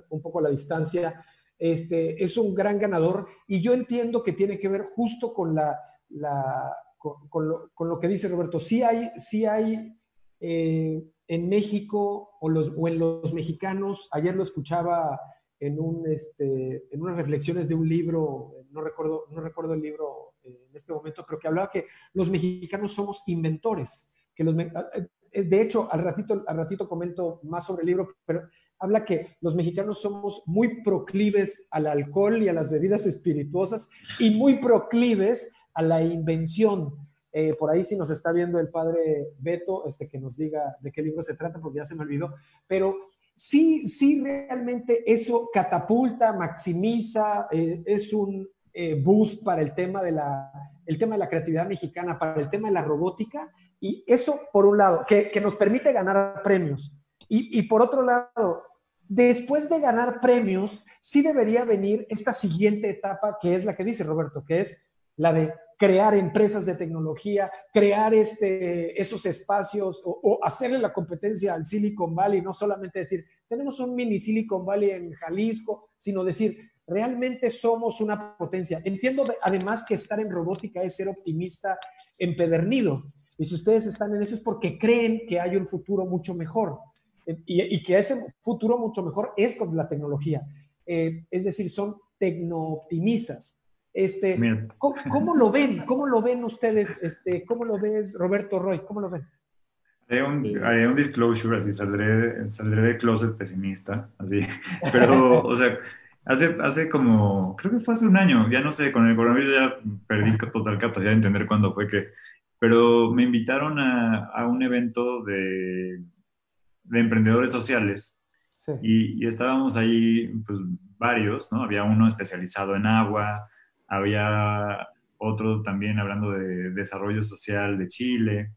un poco a la distancia. Este, es un gran ganador y yo entiendo que tiene que ver justo con, la, la con, lo, con, lo, que dice Roberto. Sí hay, sí hay eh, en México o, los, o en los mexicanos, ayer lo escuchaba en, un, este, en unas reflexiones de un libro, no recuerdo, no recuerdo el libro eh, en este momento, pero que hablaba que los mexicanos somos inventores. Que los, eh, de hecho, al ratito, al ratito comento más sobre el libro, pero habla que los mexicanos somos muy proclives al alcohol y a las bebidas espirituosas y muy proclives a la invención. Eh, por ahí si nos está viendo el padre Beto, este, que nos diga de qué libro se trata, porque ya se me olvidó, pero sí, sí realmente eso catapulta, maximiza, eh, es un eh, boost para el tema, de la, el tema de la creatividad mexicana, para el tema de la robótica, y eso por un lado, que, que nos permite ganar premios. Y, y por otro lado, después de ganar premios, sí debería venir esta siguiente etapa, que es la que dice Roberto, que es la de crear empresas de tecnología, crear este, esos espacios o, hacerle la competencia al Silicon Valley, no solamente decir, tenemos un mini Silicon Valley en Jalisco, sino decir, realmente somos una potencia. Entiendo además que estar en robótica es ser optimista empedernido. Y si ustedes están en eso es porque creen que hay un futuro mucho mejor. Y, que ese futuro mucho mejor es con la tecnología. Eh, es decir, son tecno-optimistas. Este, ¿cómo, lo ven? ¿Cómo lo ven ustedes? Este, ¿Cómo lo ves, Roberto Roy? ¿Cómo lo ven? Hay un, un disclosure, así saldré, saldré de closet pesimista, así. Pero, o sea, hace, hace como, creo que fue hace un año, ya no sé, con el coronavirus ya perdí total capacidad de entender cuándo fue que, pero me invitaron a, a un evento de, de emprendedores sociales. Y, y, estábamos ahí, pues, varios, ¿no? Había uno especializado en agua, había otro también hablando de desarrollo social de Chile.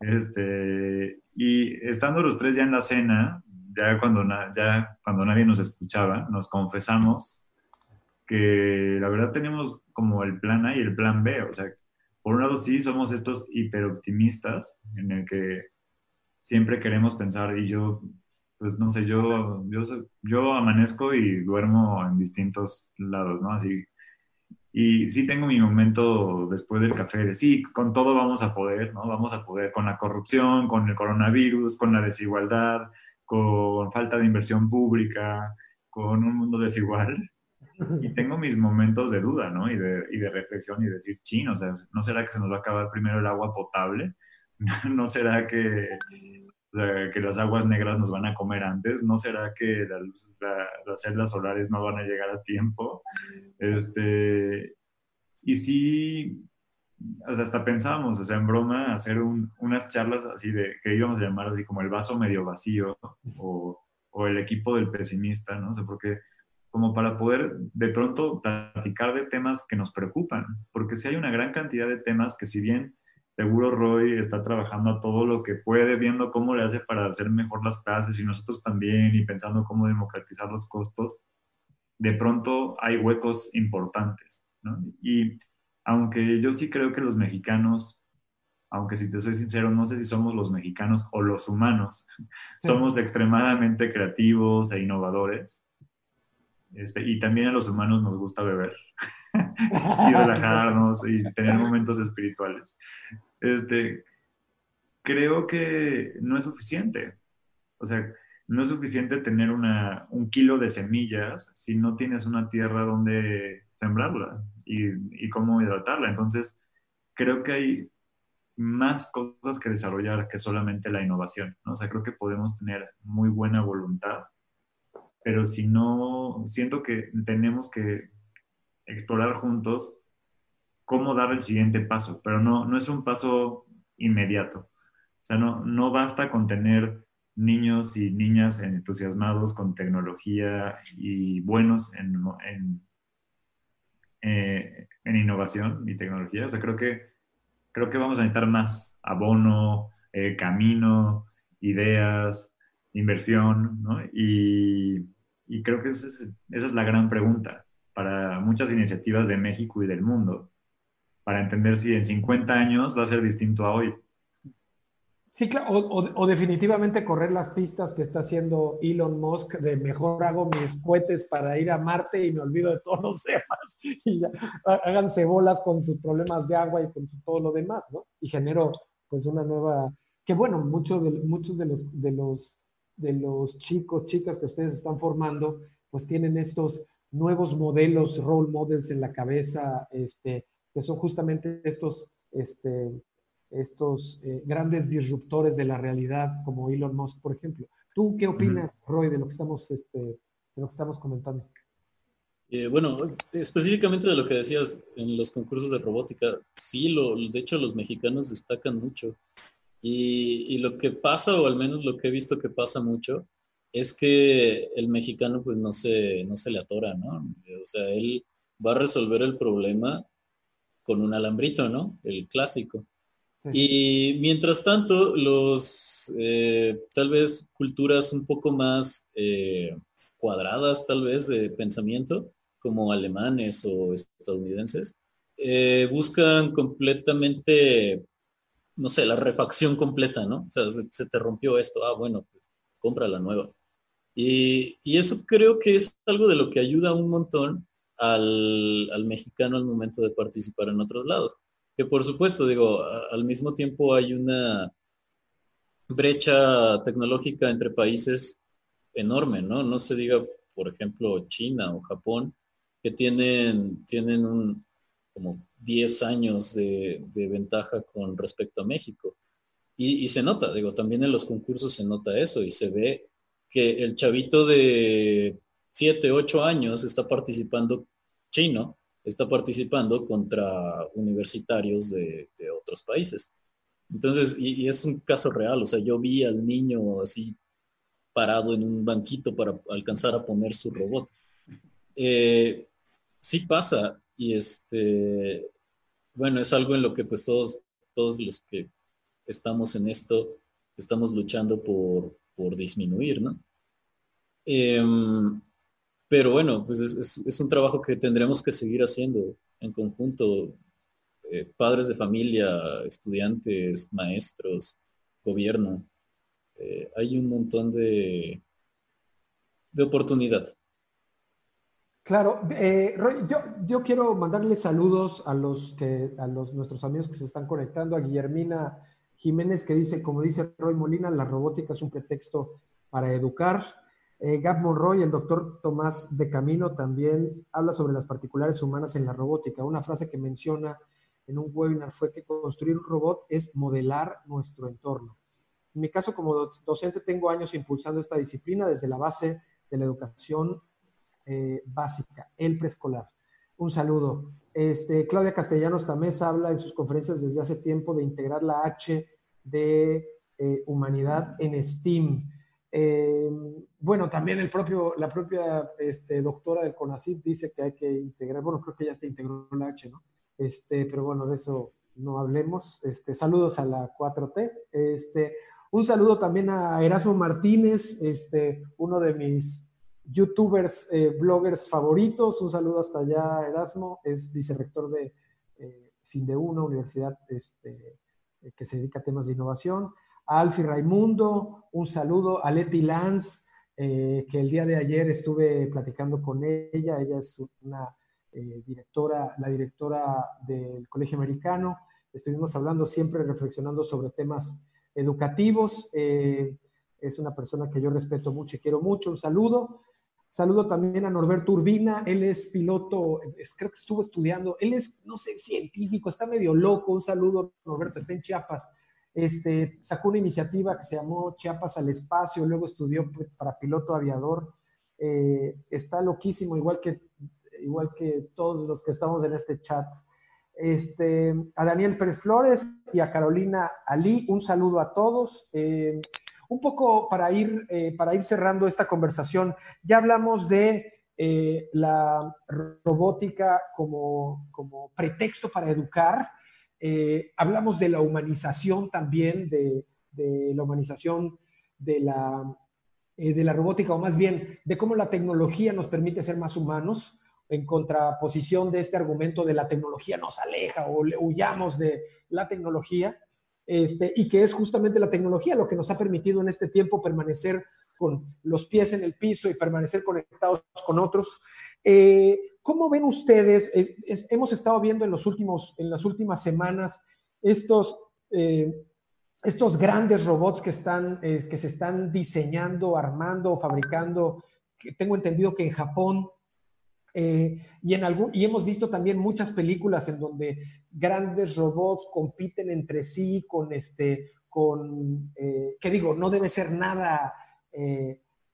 Este, y estando los tres ya en la cena, ya cuando, ya cuando nadie nos escuchaba, nos confesamos que la verdad tenemos como el plan A y el plan B. O sea, por un lado sí somos estos hiperoptimistas en el que siempre queremos pensar y yo, pues no sé, yo, yo, yo amanezco y duermo en distintos lados, ¿no? Así y sí tengo mi momento después del café de sí, con todo vamos a poder, ¿no? Vamos a poder con la corrupción, con el coronavirus, con la desigualdad, con falta de inversión pública, con un mundo desigual. Y tengo mis momentos de duda, ¿no? Y de, y de reflexión y decir, chin, o sea, ¿no será que se nos va a acabar primero el agua potable? ¿No será que que las aguas negras nos van a comer antes, ¿no será que las celdas solares no van a llegar a tiempo? Este, y sí, o sea, hasta pensamos, o sea, en broma, hacer unas charlas así de, que íbamos a llamar así como el vaso medio vacío o, o el equipo del pesimista, ¿no? O sea, porque como para poder de pronto platicar de temas que nos preocupan, porque si hay una gran cantidad de temas que si bien seguro Roy está trabajando a todo lo que puede, viendo cómo le hace para hacer mejor las clases y nosotros también, y pensando cómo democratizar los costos, de pronto hay huecos importantes. Y aunque yo sí creo que los mexicanos, aunque si te soy sincero, no sé si somos los mexicanos o los humanos, somos extremadamente creativos e innovadores. Este, y también a los humanos nos gusta beber y relajarnos y tener momentos espirituales este, creo que no es suficiente. O sea, no es suficiente tener una, un kilo de semillas si no tienes una tierra donde sembrarla y, y cómo hidratarla. Entonces, creo que hay más cosas que desarrollar que solamente la innovación. ¿no? O sea, creo que podemos tener muy buena voluntad, pero si no, siento que tenemos que explorar juntos cómo dar el siguiente paso, pero no, no es un paso inmediato. O sea, no, no basta con tener niños y niñas entusiasmados con tecnología y buenos en, en, eh, en, innovación y tecnología. O sea, creo que, creo que vamos a necesitar más abono, eh, camino, ideas, inversión, ¿no? Y, y creo que esa es, esa es la gran pregunta para muchas iniciativas de México y del mundo para entender si en 50 años va a ser distinto a hoy. Sí, claro, o, definitivamente correr las pistas que está haciendo Elon Musk de mejor hago mis cohetes para ir a Marte y me olvido de todos los demás y ya, háganse bolas con sus problemas de agua y con todo lo demás, ¿no? Y genero pues una nueva, que bueno, muchos de, muchos de los, de los, de los chicos, chicas que ustedes están formando, pues tienen estos nuevos modelos, role models en la cabeza, este, que son justamente estos, este, estos eh, grandes disruptores de la realidad, como Elon Musk, por ejemplo. ¿Tú qué opinas, Roy, de lo que estamos, este, de lo que estamos comentando? Eh, bueno, específicamente de lo que decías en los concursos de robótica, sí, lo, de hecho los mexicanos destacan mucho. Y, y, lo que pasa, o al menos lo que he visto que pasa mucho, es que el mexicano pues no se, no se le atora, ¿no? O sea, él va a resolver el problema con un alambrito, ¿no? El clásico. Y mientras tanto, los eh, tal vez culturas un poco más eh, cuadradas, tal vez, de pensamiento, como alemanes o estadounidenses, eh, buscan completamente, no sé, la refacción completa, ¿no? O sea, se, te rompió esto, ah, bueno, pues compra la nueva. Y, y, eso creo que es algo de lo que ayuda un montón al, mexicano al momento de participar en otros lados. Que por supuesto, digo, al mismo tiempo hay una brecha tecnológica entre países enorme, ¿no? No se diga, por ejemplo, China o Japón, que tienen, tienen un, como 10 años de, ventaja con respecto a México. Y, y, se nota, digo, también en los concursos se nota eso y se ve que el chavito de 7, 8 años está participando chino, está participando contra universitarios de, otros países. Entonces, y, es un caso real, o sea, yo vi al niño así parado en un banquito para alcanzar a poner su robot. Eh, sí pasa y este, bueno, es algo en lo que pues todos, todos los que estamos en esto estamos luchando por, por disminuir, ¿no? Em, pero bueno, pues es, un trabajo que tendremos que seguir haciendo en conjunto, eh, padres de familia, estudiantes, maestros, gobierno. Eh, hay un montón de, de oportunidad. Claro, eh, yo, yo, quiero mandarle saludos a los que, a los, nuestros amigos que se están conectando, a Guillermina Jiménez que dice, como dice Roy Molina, la robótica es un pretexto para educar. Eh, Gab Monroy, el doctor Tomás de Camino, también habla sobre las particulares humanas en la robótica. Una frase que menciona en un webinar fue que construir un robot es modelar nuestro entorno. En mi caso, como docente, tengo años impulsando esta disciplina desde la base de la educación eh, básica, el preescolar. Un saludo. Este, Claudia Castellanos también habla en sus conferencias desde hace tiempo de integrar la H de eh, humanidad en STEAM. Eh, bueno, también el propio, la propia este, doctora del CONACYT dice que hay que integrar, bueno, creo que ya está integró la H, ¿no? Este, pero bueno, de eso no hablemos. Este, saludos a la 4T. Este, un saludo también a Erasmo Martínez, este, uno de mis youtubers, eh, bloggers favoritos. Un saludo hasta allá, Erasmo. Es vicerrector de eh, una Universidad este, que se dedica a temas de innovación a Alfie Raimundo, un saludo a Leti Lanz, eh, que el día de ayer estuve platicando con ella, ella es una eh, directora, la directora del Colegio Americano, estuvimos hablando siempre, reflexionando sobre temas educativos, eh, es una persona que yo respeto mucho y quiero mucho, un saludo. Saludo también a Norberto Urbina, él es piloto, creo que estuvo estudiando, él es, no sé, científico, está medio loco, un saludo, Norberto, está en Chiapas, este, sacó una iniciativa que se llamó Chiapas al Espacio, luego estudió para piloto aviador. Eh, está loquísimo, igual que, igual que todos los que estamos en este chat. Este, a Daniel Pérez Flores y a Carolina Ali, un saludo a todos. Eh, un poco para ir, eh, para ir cerrando esta conversación, ya hablamos de la robótica como, como pretexto para educar, eh, hablamos de la humanización también, de, la humanización de la, eh, de la robótica, o más bien de cómo la tecnología nos permite ser más humanos, en contraposición de este argumento de la tecnología nos aleja o huyamos de la tecnología, este, y que es justamente la tecnología lo que nos ha permitido en este tiempo permanecer con los pies en el piso y permanecer conectados con otros. Eh, ¿Cómo ven ustedes? hemos estado viendo en, los últimos, en las últimas semanas estos, eh, estos grandes robots que, están, eh, que se están diseñando, armando, fabricando. Tengo entendido que en Japón eh, y, en algún, y hemos visto también muchas películas en donde grandes robots compiten entre sí con este, con, que digo, no debe ser nada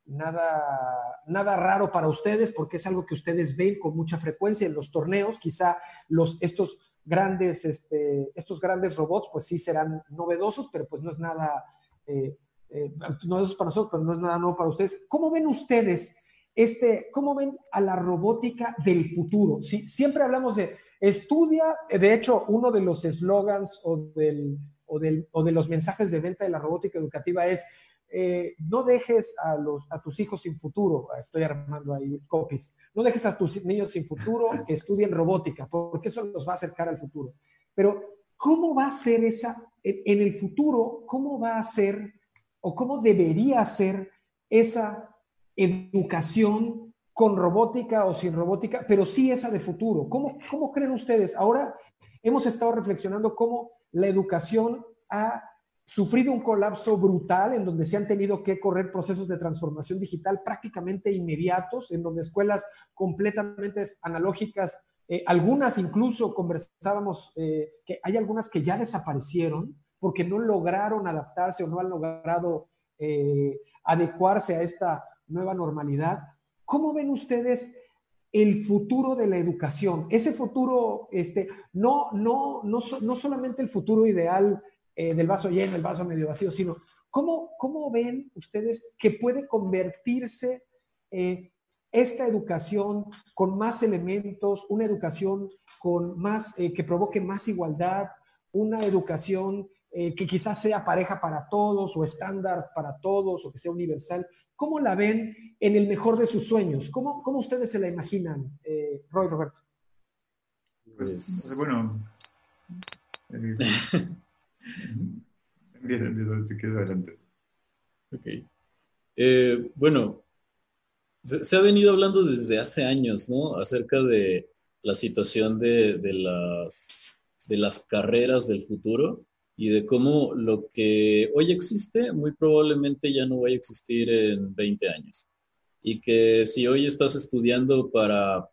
nada, nada raro para ustedes porque es algo que ustedes ven con mucha frecuencia en los torneos. Quizá los, estos, grandes, este, estos grandes robots pues sí serán novedosos, pero pues no es nada eh, eh, novedosos para nosotros, pero no es nada nuevo para ustedes. ¿Cómo ven ustedes este, cómo ven a la robótica del futuro? Si, siempre hablamos de estudia, de hecho, uno de los eslogans o, del, o, del, o de los mensajes de venta de la robótica educativa es eh, no dejes a, los, a tus hijos sin futuro, estoy armando ahí copies, no dejes a tus niños sin futuro que estudien robótica, porque eso los va a acercar al futuro. Pero, ¿cómo va a ser esa, en, el futuro, cómo va a ser o cómo debería ser esa educación con robótica o sin robótica, pero sí esa de futuro? ¿Cómo, cómo creen ustedes? Ahora hemos estado reflexionando cómo la educación ha sufrido un colapso brutal en donde se han tenido que correr procesos de transformación digital prácticamente inmediatos, en donde escuelas completamente analógicas, eh, algunas incluso conversábamos eh, que hay algunas que ya desaparecieron porque no lograron adaptarse o no han logrado eh, adecuarse a esta nueva normalidad. ¿Cómo ven ustedes el futuro de la educación? Ese futuro, este, no, no, no, no solamente el futuro ideal eh, del vaso lleno, el vaso medio vacío, sino ¿cómo, cómo ven ustedes que puede convertirse eh, esta educación con más elementos, una educación con más, eh, que provoque más igualdad, una educación eh, que quizás sea pareja para todos o estándar para todos o que sea universal. ¿Cómo la ven en el mejor de sus sueños? ¿Cómo, cómo ustedes se la imaginan, eh, Roy Roberto? Pues, bueno, empieza, empieza, si quieres adelante. Ok. bueno, se, ha venido hablando desde hace años, ¿no? Acerca de la situación de, las, de las carreras del futuro y de cómo lo que hoy existe muy probablemente ya no vaya a existir en 20 años. Y que si hoy estás estudiando para,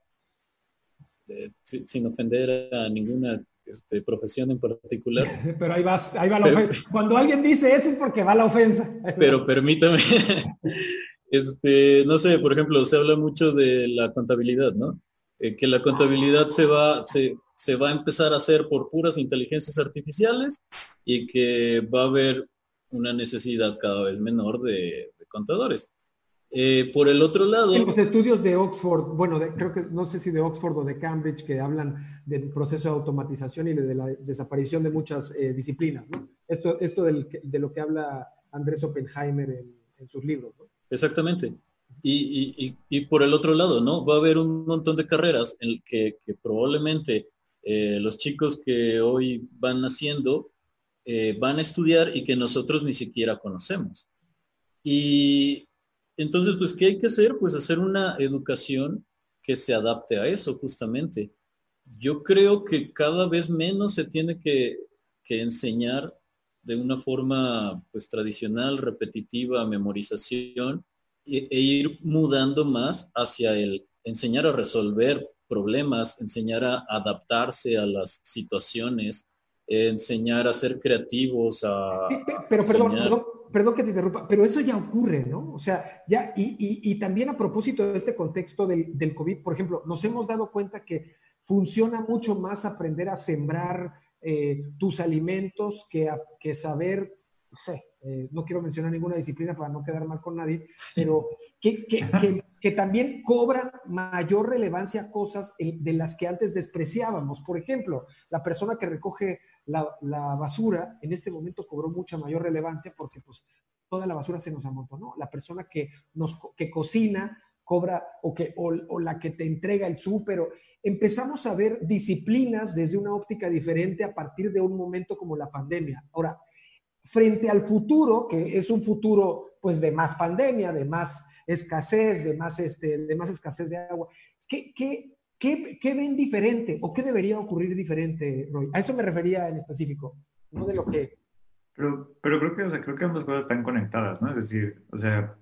eh, sin ofender a ninguna este, profesión en particular. Pero ahí, vas, ahí va la ofensa. Cuando alguien dice eso es porque va la ofensa. Pero permítame, este, no sé, por ejemplo, se habla mucho de la contabilidad, ¿no? Eh, que la contabilidad se va, se, se va a empezar a hacer por puras inteligencias artificiales y que va a haber una necesidad cada vez menor de, contadores. Eh, por el otro lado... los estudios de Oxford, bueno, creo que no sé si de Oxford o de Cambridge, que hablan del proceso de automatización y de la desaparición de muchas eh, disciplinas, ¿no? Esto, esto de lo que habla Andrés Oppenheimer en, en sus libros, ¿no? Exactamente. Y, y, por el otro lado, ¿no? Va a haber un montón de carreras en que, que probablemente eh, los chicos que hoy van naciendo eh, van a estudiar y que nosotros ni siquiera conocemos. Y entonces, pues, ¿qué hay que hacer? Pues hacer una educación que se adapte a eso, justamente. Yo creo que cada vez menos se tiene que, que enseñar de una forma pues tradicional, repetitiva, memorización, e, e, ir mudando más hacia el enseñar a resolver problemas, enseñar a adaptarse a las situaciones, enseñar a ser creativos, a... Pero perdón, perdón, que te interrumpa, pero eso ya ocurre, ¿no? O sea, ya, y, y, y también a propósito de este contexto del, del COVID, por ejemplo, nos hemos dado cuenta que funciona mucho más aprender a sembrar eh, tus alimentos que, que saber, no sé, eh, no quiero mencionar ninguna disciplina para no quedar mal con nadie, pero que, que, que, también cobran mayor relevancia cosas de las que antes despreciábamos. Por ejemplo, la persona que recoge la, la, basura en este momento cobró mucha mayor relevancia porque pues toda la basura se nos amontonó. La persona que, nos, que cocina cobra o, que, o, o la que te entrega el súper empezamos a ver disciplinas desde una óptica diferente a partir de un momento como la pandemia. Ahora, frente al futuro, que es un futuro pues de más pandemia, de más escasez, de más, este, de más escasez de agua, ¿qué, qué, qué, qué ven diferente o qué debería ocurrir diferente, Roy? A eso me refería en específico, no de lo que... Pero, pero creo que, o sea, creo que ambas cosas están conectadas, ¿no? Es decir, o sea,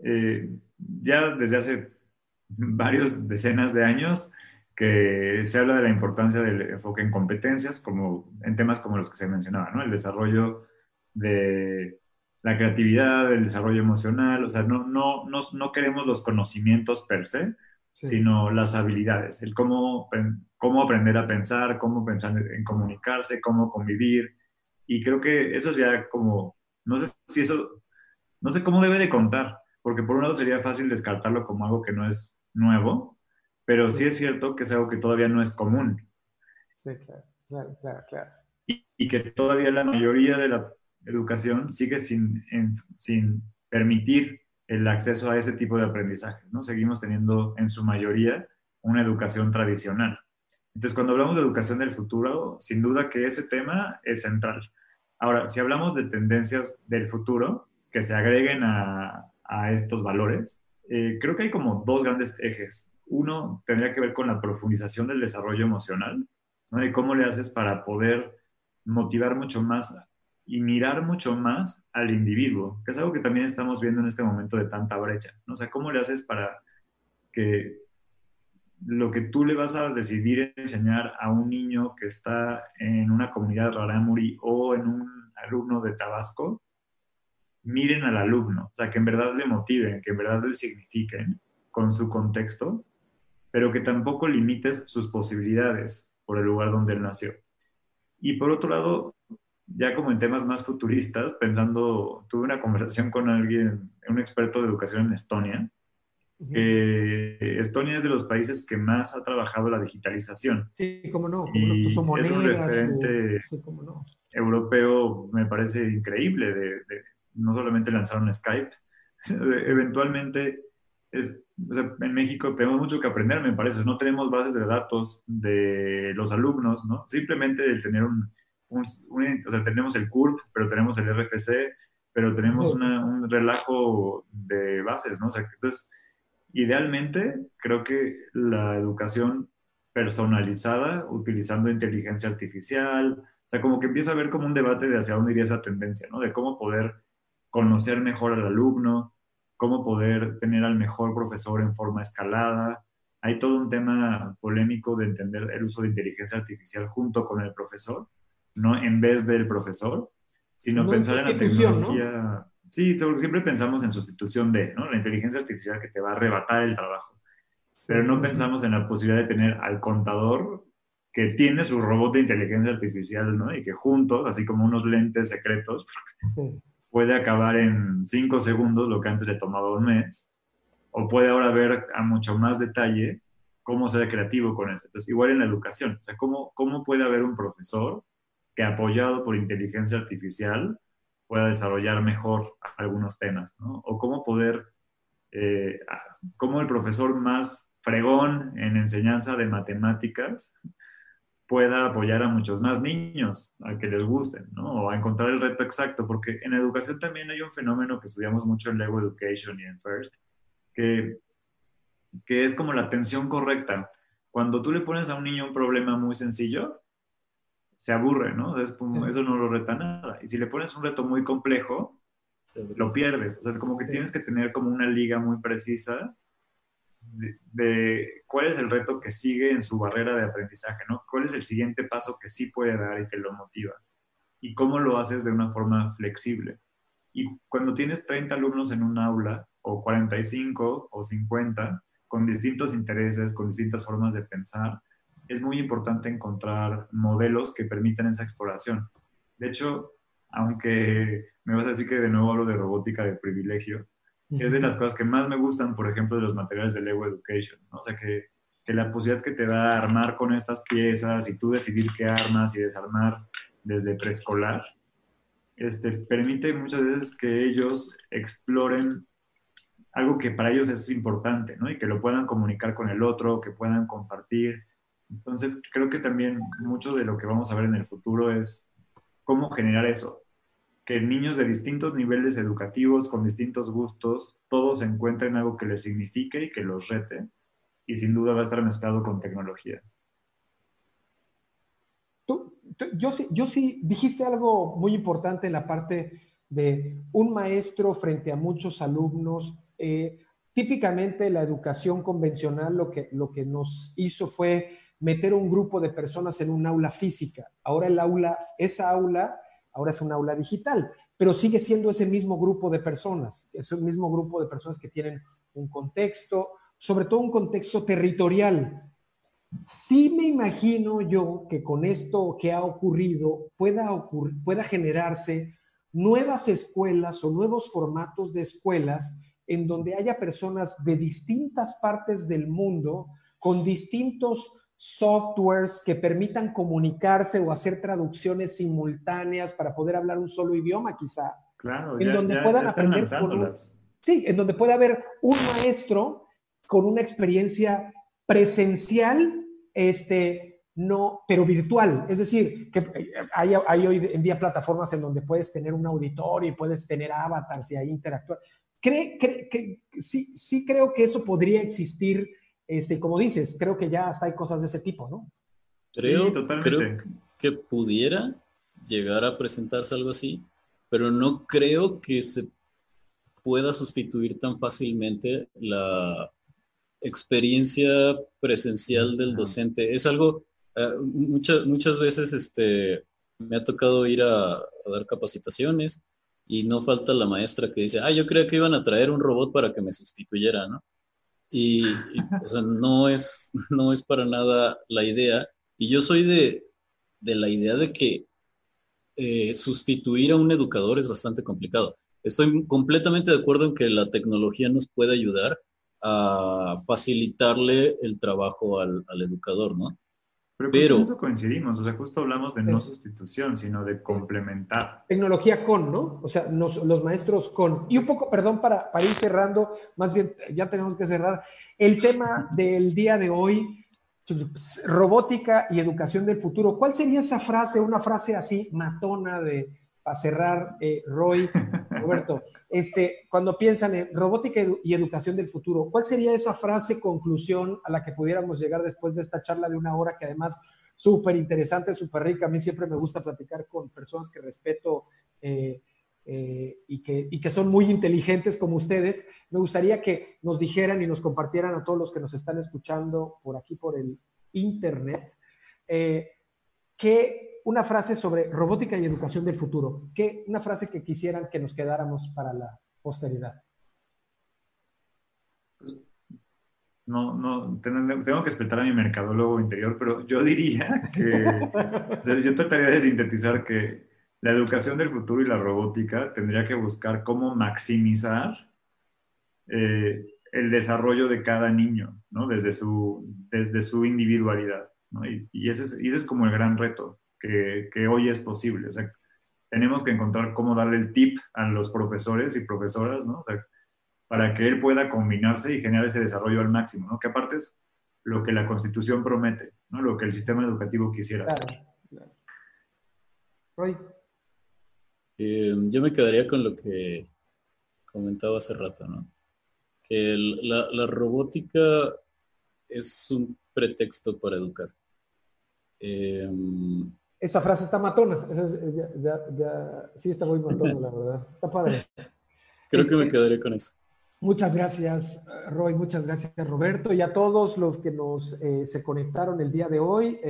eh, ya desde hace varios decenas de años que se habla de la importancia del enfoque en competencias, como en temas como los que se mencionaba, ¿no? El desarrollo de la creatividad, el desarrollo emocional, o sea, no, no, no, no queremos los conocimientos per se, sino las habilidades, el cómo, cómo aprender a pensar, cómo pensar en comunicarse, cómo convivir, y creo que eso es ya como, no sé si eso, no sé cómo debe de contar, porque por un lado sería fácil descartarlo como algo que no es nuevo, pero sí, es cierto que es algo que todavía no es común. Sí, claro, claro, claro. Y, que todavía la mayoría de la educación sigue sin, sin permitir el acceso a ese tipo de aprendizaje, ¿no? Seguimos teniendo en su mayoría una educación tradicional. Entonces, cuando hablamos de educación del futuro, sin duda que ese tema es central. Ahora, si hablamos de tendencias del futuro que se agreguen a, a estos valores, eh, creo que hay como dos grandes ejes. Uno tendría que ver con la profundización del desarrollo emocional, ¿no? Y cómo le haces para poder motivar mucho más y mirar mucho más al individuo, que es algo que también estamos viendo en este momento de tanta brecha, ¿no? O sea, cómo le haces para que lo que tú le vas a decidir enseñar a un niño que está en una comunidad rarámuri o en un alumno de Tabasco, miren al alumno, o sea, que en verdad le motiven, que en verdad le signifiquen con su contexto, pero que tampoco limites sus posibilidades por el lugar donde él nació. Y por otro lado, ya como en temas más futuristas, pensando, tuve una conversación con alguien, un experto de educación en Estonia, Estonia es de los países que más ha trabajado la digitalización. Sí, cómo no, es un referente europeo, me parece increíble, de, no solamente lanzaron Skype, eventualmente es, en México tenemos mucho que aprender, me parece, no tenemos bases de datos de los alumnos, ¿no? Simplemente el tener un, un, o sea, tenemos el CURP, pero tenemos el RFC, pero tenemos un relajo de bases, ¿no? O sea, entonces Idealmente, creo que la educación personalizada, utilizando inteligencia artificial, o sea, como que empieza a haber como un debate de hacia dónde iría esa tendencia, ¿no? De cómo poder conocer mejor al alumno, cómo poder tener al mejor profesor en forma escalada. Hay todo un tema polémico de entender el uso de inteligencia artificial junto con el profesor, no en vez del profesor, sino pensar en la tecnología. Sí, siempre pensamos en sustitución de, ¿no? La inteligencia artificial que te va a arrebatar el trabajo. Pero no pensamos en la posibilidad de tener al contador que tiene su robot de inteligencia artificial, ¿no? Y que juntos, así como unos lentes secretos, puede acabar en cinco segundos lo que antes le tomaba un mes. O puede ahora ver a mucho más detalle cómo ser creativo con eso. Entonces, igual en la educación, o sea, cómo, cómo puede haber un profesor que apoyado por inteligencia artificial pueda desarrollar mejor algunos temas, ¿no? O cómo poder, eh, cómo el profesor más fregón en enseñanza de matemáticas pueda apoyar a muchos más niños a que les gusten, ¿no? O a encontrar el reto exacto, porque en educación también hay un fenómeno que estudiamos mucho en Lego Education y en FIRST, que, que es como la atención correcta. Cuando tú le pones a un niño un problema muy sencillo, se aburre, ¿no? eso no lo reta nada. Y si le pones un reto muy complejo, lo pierdes. O sea, como que tienes que tener como una liga muy precisa de, cuál es el reto que sigue en su barrera de aprendizaje, ¿no? ¿Cuál es el siguiente paso que sí puede dar y que lo motiva? Y cómo lo haces de una forma flexible. Y cuando tienes 30 alumnos en un aula, o 45 o 50, con distintos intereses, con distintas formas de pensar, es muy importante encontrar modelos que permitan esa exploración. De hecho, aunque me vas a decir que de nuevo hablo de robótica de privilegio, es de las cosas que más me gustan, por ejemplo, de los materiales de Lego Education, ¿no? O sea, que, que la posibilidad que te da armar con estas piezas y tú decidir qué armas y desarmar desde preescolar, este, permite muchas veces que ellos exploren algo que para ellos es importante, ¿no? Y que lo puedan comunicar con el otro, que puedan compartir, entonces, creo que también mucho de lo que vamos a ver en el futuro es cómo generar eso, que niños de distintos niveles educativos, con distintos gustos, todos encuentren algo que les signifique y que los rete, y sin duda va a estar mezclado con tecnología. yo, sí, yo sí dijiste algo muy importante en la parte de un maestro frente a muchos alumnos. Eh, típicamente la educación convencional lo que, lo que nos hizo fue meter un grupo de personas en un aula física. Ahora el aula, esa aula, ahora es un aula digital, pero sigue siendo ese mismo grupo de personas, ese mismo grupo de personas que tienen un contexto, sobre todo un contexto territorial. Sí me imagino yo que con esto que ha ocurrido pueda, pueda generarse nuevas escuelas o nuevos formatos de escuelas en donde haya personas de distintas partes del mundo con distintos softwares que permitan comunicarse o hacer traducciones simultáneas para poder hablar un solo idioma, quizá. Claro, en donde puedan aprender Sí, en donde pueda haber un maestro con una experiencia presencial, este, no, pero virtual. Es decir, que hay, hay, hoy en día plataformas en donde puedes tener un auditorio y puedes tener avatars y ahí interactuar. Cree, que, sí, sí creo que eso podría existir este, como dices, creo que ya hasta hay cosas de ese tipo, ¿no? Creo, creo que pudiera llegar a presentarse algo así, pero no creo que se pueda sustituir tan fácilmente la experiencia presencial del docente. Es algo, eh, muchas, muchas veces este, me ha tocado ir a, a, dar capacitaciones y no falta la maestra que dice, ah, yo creo que iban a traer un robot para que me sustituyera, ¿no? Y, o sea, no es, no es para nada la idea. Y yo soy de, de la idea de que eh, sustituir a un educador es bastante complicado. Estoy completamente de acuerdo en que la tecnología nos puede ayudar a facilitarle el trabajo al, educador, ¿no? Pero, Pero eso coincidimos, o sea, justo hablamos de no sustitución, sino de complementar. Tecnología con, ¿no? O sea, los maestros con. Y un poco, perdón, para, para ir cerrando, más bien ya tenemos que cerrar, el tema del día de hoy, robótica y educación del futuro. ¿Cuál sería esa frase, una frase así matona de, para cerrar, eh, Roy, Roberto, este, cuando piensan en robótica y educación del futuro, ¿cuál sería esa frase conclusión a la que pudiéramos llegar después de esta charla de una hora que además súper interesante, súper rica? A mí siempre me gusta platicar con personas que respeto eh, eh, y, que, y que son muy inteligentes como ustedes. Me gustaría que nos dijeran y nos compartieran a todos los que nos están escuchando por aquí, por el Internet, eh, que una frase sobre robótica y educación del futuro, que una frase que quisieran que nos quedáramos para la posteridad. No, no, tengo que respetar a mi mercadólogo interior, pero yo diría que, yo trataría de sintetizar que la educación del futuro y la robótica tendría que buscar cómo maximizar eh, el desarrollo de cada niño, ¿no? Desde su, desde su individualidad, ¿no? Y, ese es, y, ese es, como el gran reto que, que, hoy es posible. O sea, tenemos que encontrar cómo darle el tip a los profesores y profesoras, ¿no? O sea, para que él pueda combinarse y generar ese desarrollo al máximo, ¿no? Que aparte es lo que la Constitución promete, ¿no? Lo que el sistema educativo quisiera hacer. Claro. Eh, yo me quedaría con lo que comentaba hace rato, ¿no? Que la, robótica es un pretexto para educar. Eh, Esa frase está matona. sí, está muy matona, la verdad. Está padre. Creo que me este, quedaré con eso. Muchas gracias, Roy. Muchas gracias, Roberto. Y a todos los que nos eh, se conectaron el día de hoy.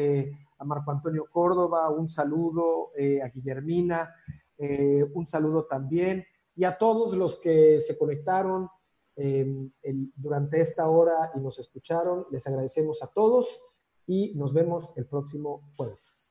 a Marco Antonio Córdoba, un saludo. a Guillermina. Eh, un saludo también y a todos los que se conectaron em, durante esta hora y nos escucharon. Les agradecemos a todos y nos vemos el próximo jueves.